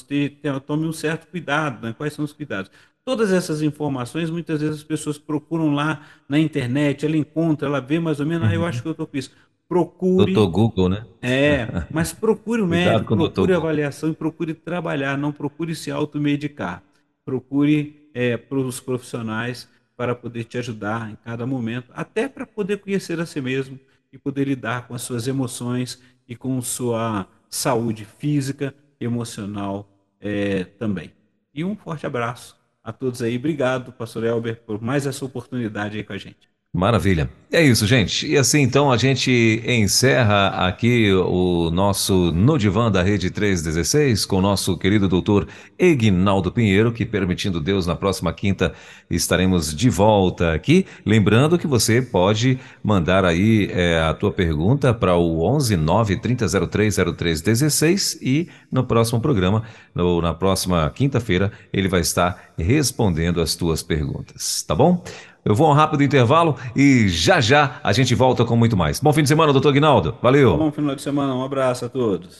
tome um certo cuidado. Né? Quais são os cuidados? Todas essas informações, muitas vezes as pessoas procuram lá na internet, ela encontra, ela vê mais ou menos, uhum. ah, eu acho que eu estou com isso. Procure. Doutor Google, né? É, mas procure o médico, procure avaliação e procure trabalhar, não procure se automedicar. Procure é, para os profissionais para poder te ajudar em cada momento, até para poder conhecer a si mesmo e poder lidar com as suas emoções e com sua saúde física emocional é, também. E um forte abraço a todos aí. Obrigado, pastor Elber, por mais essa oportunidade aí com a gente. Maravilha. É isso, gente. E assim, então, a gente encerra aqui o nosso No Divã da Rede 316 com o nosso querido doutor Egnaldo Pinheiro, que, permitindo Deus, na próxima quinta estaremos de volta aqui. Lembrando que você pode mandar aí é, a tua pergunta para o 11 9 3003 0316 e no próximo programa, no, na próxima quinta-feira, ele vai estar respondendo as tuas perguntas, tá bom? Eu vou a um rápido intervalo e já já a gente volta com muito mais. Bom fim de semana, doutor Aguinaldo. Valeu. Bom final de semana. Um abraço a todos.